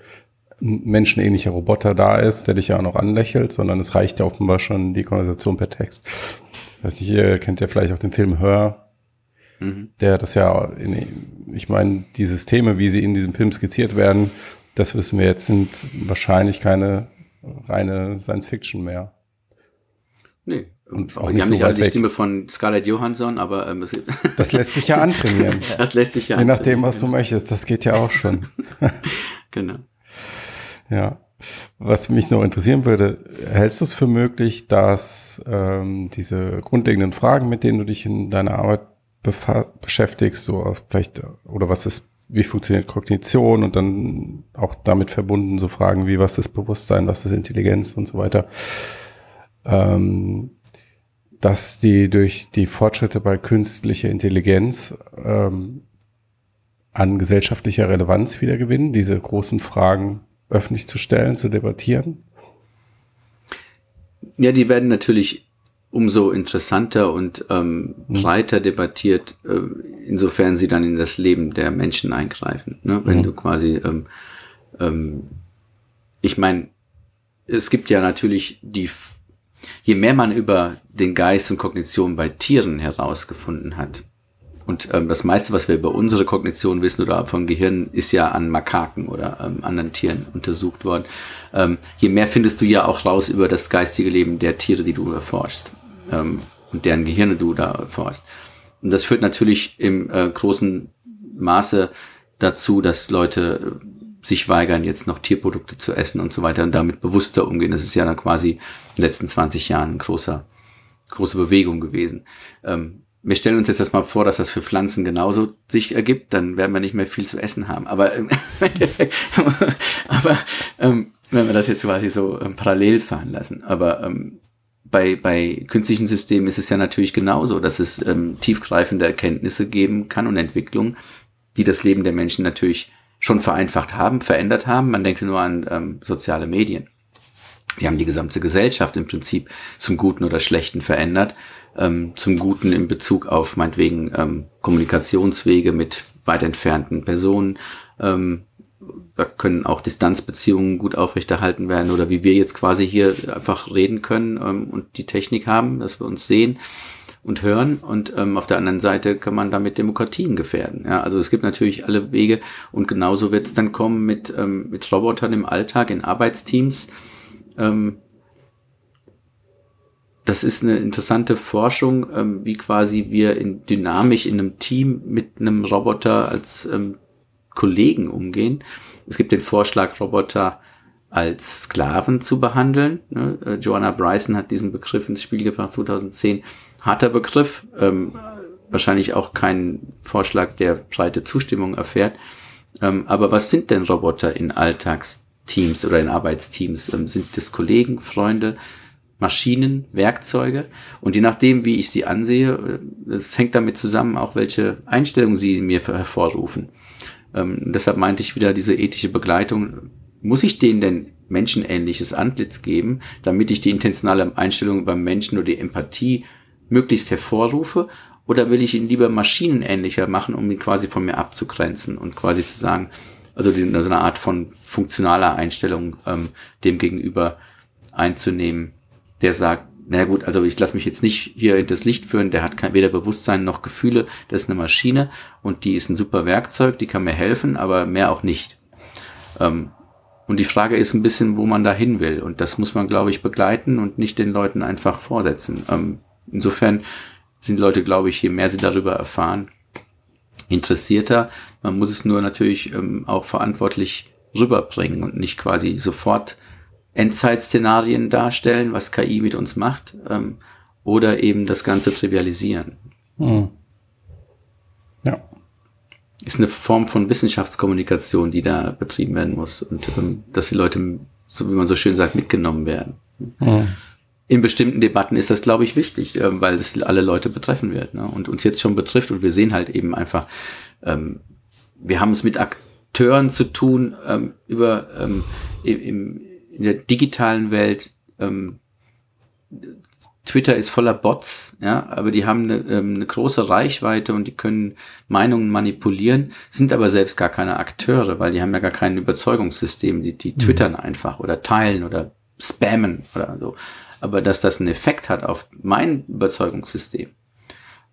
ein menschenähnlicher Roboter da ist, der dich ja auch noch anlächelt, sondern es reicht ja offenbar schon die Konversation per Text. Ich weiß nicht, ihr kennt ja vielleicht auch den Film Hör, mhm. der das ja, in, ich meine, die Systeme, wie sie in diesem Film skizziert werden, das wissen wir jetzt, sind wahrscheinlich keine reine Science-Fiction mehr. Nee, und auch die haben so nicht alle die Stimme von Scarlett Johansson, aber ähm, <laughs> das lässt sich ja antrainieren. <laughs> das lässt sich ja Je nachdem, was du möchtest, das geht ja auch schon. <laughs> genau. Ja. Was mich noch interessieren würde, hältst du es für möglich, dass ähm, diese grundlegenden Fragen, mit denen du dich in deiner Arbeit beschäftigst, so vielleicht, oder was ist, wie funktioniert Kognition und dann auch damit verbunden so Fragen wie, was ist Bewusstsein, was ist Intelligenz und so weiter, ähm, dass die durch die Fortschritte bei künstlicher Intelligenz ähm, an gesellschaftlicher Relevanz wieder gewinnen, diese großen Fragen öffentlich zu stellen, zu debattieren? Ja, die werden natürlich umso interessanter und ähm, mhm. breiter debattiert, äh, insofern sie dann in das Leben der Menschen eingreifen. Ne? Wenn mhm. du quasi, ähm, ähm, ich meine, es gibt ja natürlich die je mehr man über den Geist und Kognition bei Tieren herausgefunden hat, und ähm, das meiste, was wir über unsere Kognition wissen oder vom Gehirn, ist ja an Makaken oder ähm, anderen Tieren untersucht worden. Ähm, je mehr findest du ja auch raus über das geistige Leben der Tiere, die du erforschst ähm, und deren Gehirne du da erforschst. Und das führt natürlich im äh, großen Maße dazu, dass Leute sich weigern, jetzt noch Tierprodukte zu essen und so weiter und damit bewusster umgehen. Das ist ja dann quasi in den letzten 20 Jahren ein großer, große Bewegung gewesen. Ähm, wir stellen uns jetzt das mal vor, dass das für Pflanzen genauso sich ergibt, dann werden wir nicht mehr viel zu essen haben. Aber, ähm, <laughs> aber ähm, wenn wir das jetzt quasi so ähm, parallel fahren lassen. Aber ähm, bei, bei künstlichen Systemen ist es ja natürlich genauso, dass es ähm, tiefgreifende Erkenntnisse geben kann und Entwicklungen, die das Leben der Menschen natürlich schon vereinfacht haben, verändert haben. Man denke nur an ähm, soziale Medien. Wir haben die gesamte Gesellschaft im Prinzip zum Guten oder Schlechten verändert. Ähm, zum Guten in Bezug auf meinetwegen ähm, Kommunikationswege mit weit entfernten Personen. Ähm, da können auch Distanzbeziehungen gut aufrechterhalten werden oder wie wir jetzt quasi hier einfach reden können ähm, und die Technik haben, dass wir uns sehen und hören und ähm, auf der anderen Seite kann man damit Demokratien gefährden. Ja, also es gibt natürlich alle Wege und genauso wird es dann kommen mit, ähm, mit Robotern im Alltag, in Arbeitsteams. Ähm, das ist eine interessante Forschung, ähm, wie quasi wir in dynamisch in einem Team mit einem Roboter als ähm, Kollegen umgehen. Es gibt den Vorschlag, Roboter als Sklaven zu behandeln. Ne? Äh, Joanna Bryson hat diesen Begriff ins Spiel gebracht 2010 harter Begriff, ähm, wahrscheinlich auch kein Vorschlag, der breite Zustimmung erfährt. Ähm, aber was sind denn Roboter in Alltagsteams oder in Arbeitsteams? Ähm, sind das Kollegen, Freunde, Maschinen, Werkzeuge? Und je nachdem, wie ich sie ansehe, es äh, hängt damit zusammen, auch welche Einstellungen sie mir hervorrufen. Ähm, deshalb meinte ich wieder diese ethische Begleitung. Muss ich denen denn menschenähnliches Antlitz geben, damit ich die intentionale Einstellung beim Menschen oder die Empathie möglichst hervorrufe oder will ich ihn lieber maschinenähnlicher machen, um ihn quasi von mir abzugrenzen und quasi zu sagen, also so eine Art von funktionaler Einstellung ähm, dem gegenüber einzunehmen, der sagt, na gut, also ich lasse mich jetzt nicht hier in das Licht führen, der hat kein, weder Bewusstsein noch Gefühle, das ist eine Maschine und die ist ein super Werkzeug, die kann mir helfen, aber mehr auch nicht. Ähm, und die Frage ist ein bisschen, wo man da hin will. Und das muss man, glaube ich, begleiten und nicht den Leuten einfach vorsetzen. Ähm, Insofern sind Leute, glaube ich, je mehr sie darüber erfahren, interessierter. Man muss es nur natürlich ähm, auch verantwortlich rüberbringen und nicht quasi sofort Endzeitszenarien darstellen, was KI mit uns macht, ähm, oder eben das Ganze trivialisieren. Hm. Ja. Ist eine Form von Wissenschaftskommunikation, die da betrieben werden muss und ähm, dass die Leute, so wie man so schön sagt, mitgenommen werden. Hm in bestimmten Debatten ist das, glaube ich, wichtig, äh, weil es alle Leute betreffen wird ne? und uns jetzt schon betrifft. Und wir sehen halt eben einfach, ähm, wir haben es mit Akteuren zu tun ähm, über ähm, im, in der digitalen Welt. Ähm, Twitter ist voller Bots, ja, aber die haben eine, ähm, eine große Reichweite und die können Meinungen manipulieren, sind aber selbst gar keine Akteure, weil die haben ja gar kein Überzeugungssystem. Die, die mhm. twittern einfach oder teilen oder spammen oder so aber dass das einen Effekt hat auf mein Überzeugungssystem,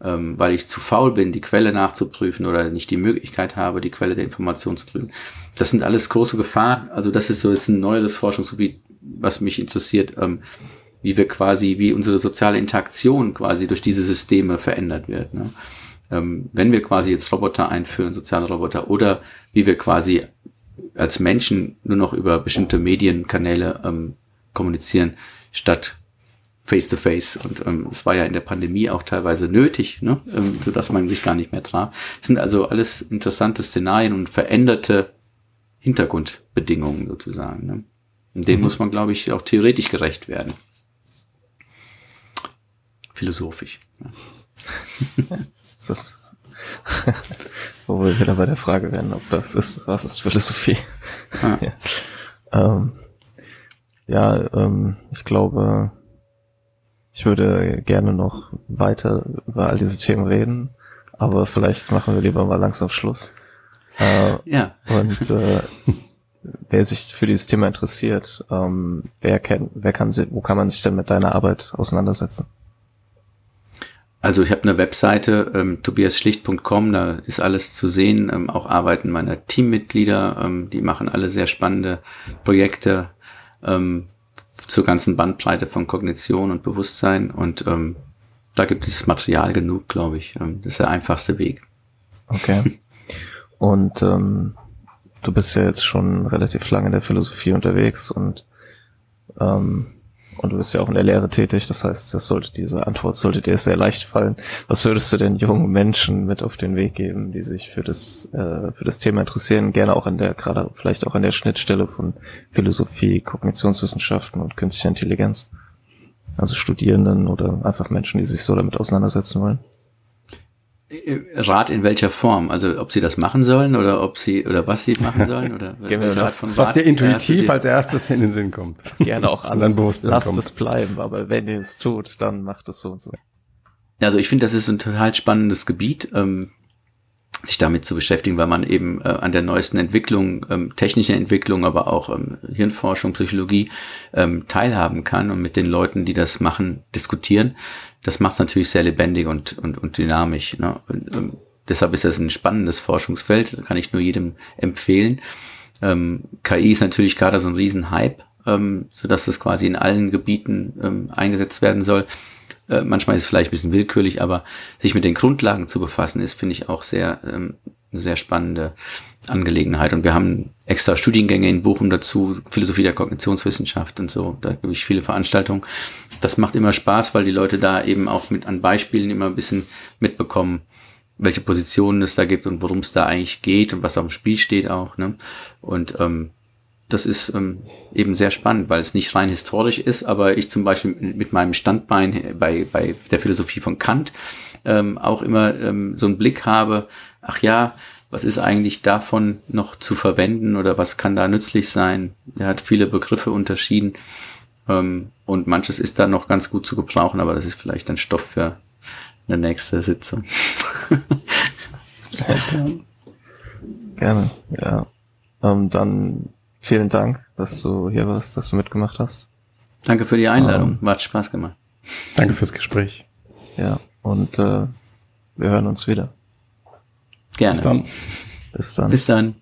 ähm, weil ich zu faul bin, die Quelle nachzuprüfen oder nicht die Möglichkeit habe, die Quelle der Information zu prüfen. Das sind alles große Gefahren. Also das ist so jetzt ein neues Forschungsgebiet, was mich interessiert, ähm, wie wir quasi, wie unsere soziale Interaktion quasi durch diese Systeme verändert wird. Ne? Ähm, wenn wir quasi jetzt Roboter einführen, soziale Roboter, oder wie wir quasi als Menschen nur noch über bestimmte Medienkanäle ähm, kommunizieren, statt face-to-face. -face. Und ähm, es war ja in der Pandemie auch teilweise nötig, ne? ähm, sodass man sich gar nicht mehr traf. Das sind also alles interessante Szenarien und veränderte Hintergrundbedingungen sozusagen. Ne? Und denen mhm. muss man, glaube ich, auch theoretisch gerecht werden. Philosophisch. Ja. <laughs> das ist, <laughs> wo wir wieder bei der Frage werden, ob das ist, was ist Philosophie? Ah. <laughs> ja, ähm, ja ähm, ich glaube, ich würde gerne noch weiter über all diese Themen reden, aber vielleicht machen wir lieber mal langsam Schluss. Äh, ja. Und äh, <laughs> wer sich für dieses Thema interessiert, ähm, wer kennt, wer kann, wo kann man sich denn mit deiner Arbeit auseinandersetzen? Also ich habe eine Webseite, ähm, tobiasschlicht.com, da ist alles zu sehen, ähm, auch Arbeiten meiner Teammitglieder, ähm, die machen alle sehr spannende Projekte. Ähm, zur ganzen Bandbreite von Kognition und Bewusstsein und ähm, da gibt es Material genug, glaube ich. Ähm, das ist der einfachste Weg. Okay. <laughs> Und ähm, du bist ja jetzt schon relativ lange in der Philosophie unterwegs und ähm, und du bist ja auch in der Lehre tätig, das heißt, das sollte diese Antwort sollte dir sehr leicht fallen. Was würdest du denn jungen Menschen mit auf den Weg geben, die sich für das äh, für das Thema interessieren, gerne auch an der gerade vielleicht auch an der Schnittstelle von Philosophie, Kognitionswissenschaften und künstlicher Intelligenz? Also Studierenden oder einfach Menschen, die sich so damit auseinandersetzen wollen? Äh, Rat in welcher Form? Also ob sie das machen sollen oder ob sie oder was sie machen sollen oder <laughs> welche Art von Rat? Was dir intuitiv als erstes in den Sinn kommt. <laughs> Gerne auch alles. Lasst es bleiben, aber wenn ihr es tut, dann macht es so und so. Also ich finde, das ist ein total spannendes Gebiet. Ähm, sich damit zu beschäftigen, weil man eben äh, an der neuesten Entwicklung, ähm, technischen Entwicklung, aber auch ähm, Hirnforschung, Psychologie ähm, teilhaben kann und mit den Leuten, die das machen, diskutieren. Das macht es natürlich sehr lebendig und, und, und dynamisch. Ne? Und, ähm, deshalb ist das ein spannendes Forschungsfeld, kann ich nur jedem empfehlen. Ähm, KI ist natürlich gerade so ein Riesenhype, ähm, so dass es quasi in allen Gebieten ähm, eingesetzt werden soll. Äh, manchmal ist es vielleicht ein bisschen willkürlich, aber sich mit den Grundlagen zu befassen, ist, finde ich, auch sehr, ähm, sehr spannende Angelegenheit. Und wir haben extra Studiengänge in Bochum dazu, Philosophie der Kognitionswissenschaft und so. Da gebe ich viele Veranstaltungen. Das macht immer Spaß, weil die Leute da eben auch mit an Beispielen immer ein bisschen mitbekommen, welche Positionen es da gibt und worum es da eigentlich geht und was auf dem Spiel steht auch. Ne? Und ähm, das ist ähm, eben sehr spannend, weil es nicht rein historisch ist, aber ich zum Beispiel mit meinem Standbein bei, bei der Philosophie von Kant ähm, auch immer ähm, so einen Blick habe, ach ja, was ist eigentlich davon noch zu verwenden oder was kann da nützlich sein? Er hat viele Begriffe unterschieden ähm, und manches ist da noch ganz gut zu gebrauchen, aber das ist vielleicht ein Stoff für eine nächste Sitzung. <laughs> Gerne, ja. Ähm, dann vielen Dank, dass du hier warst, dass du mitgemacht hast. Danke für die Einladung. Ähm, Hat Spaß gemacht. Danke fürs Gespräch. Ja, und äh, wir hören uns wieder. Gerne. Bis dann. Bis dann. Bis dann.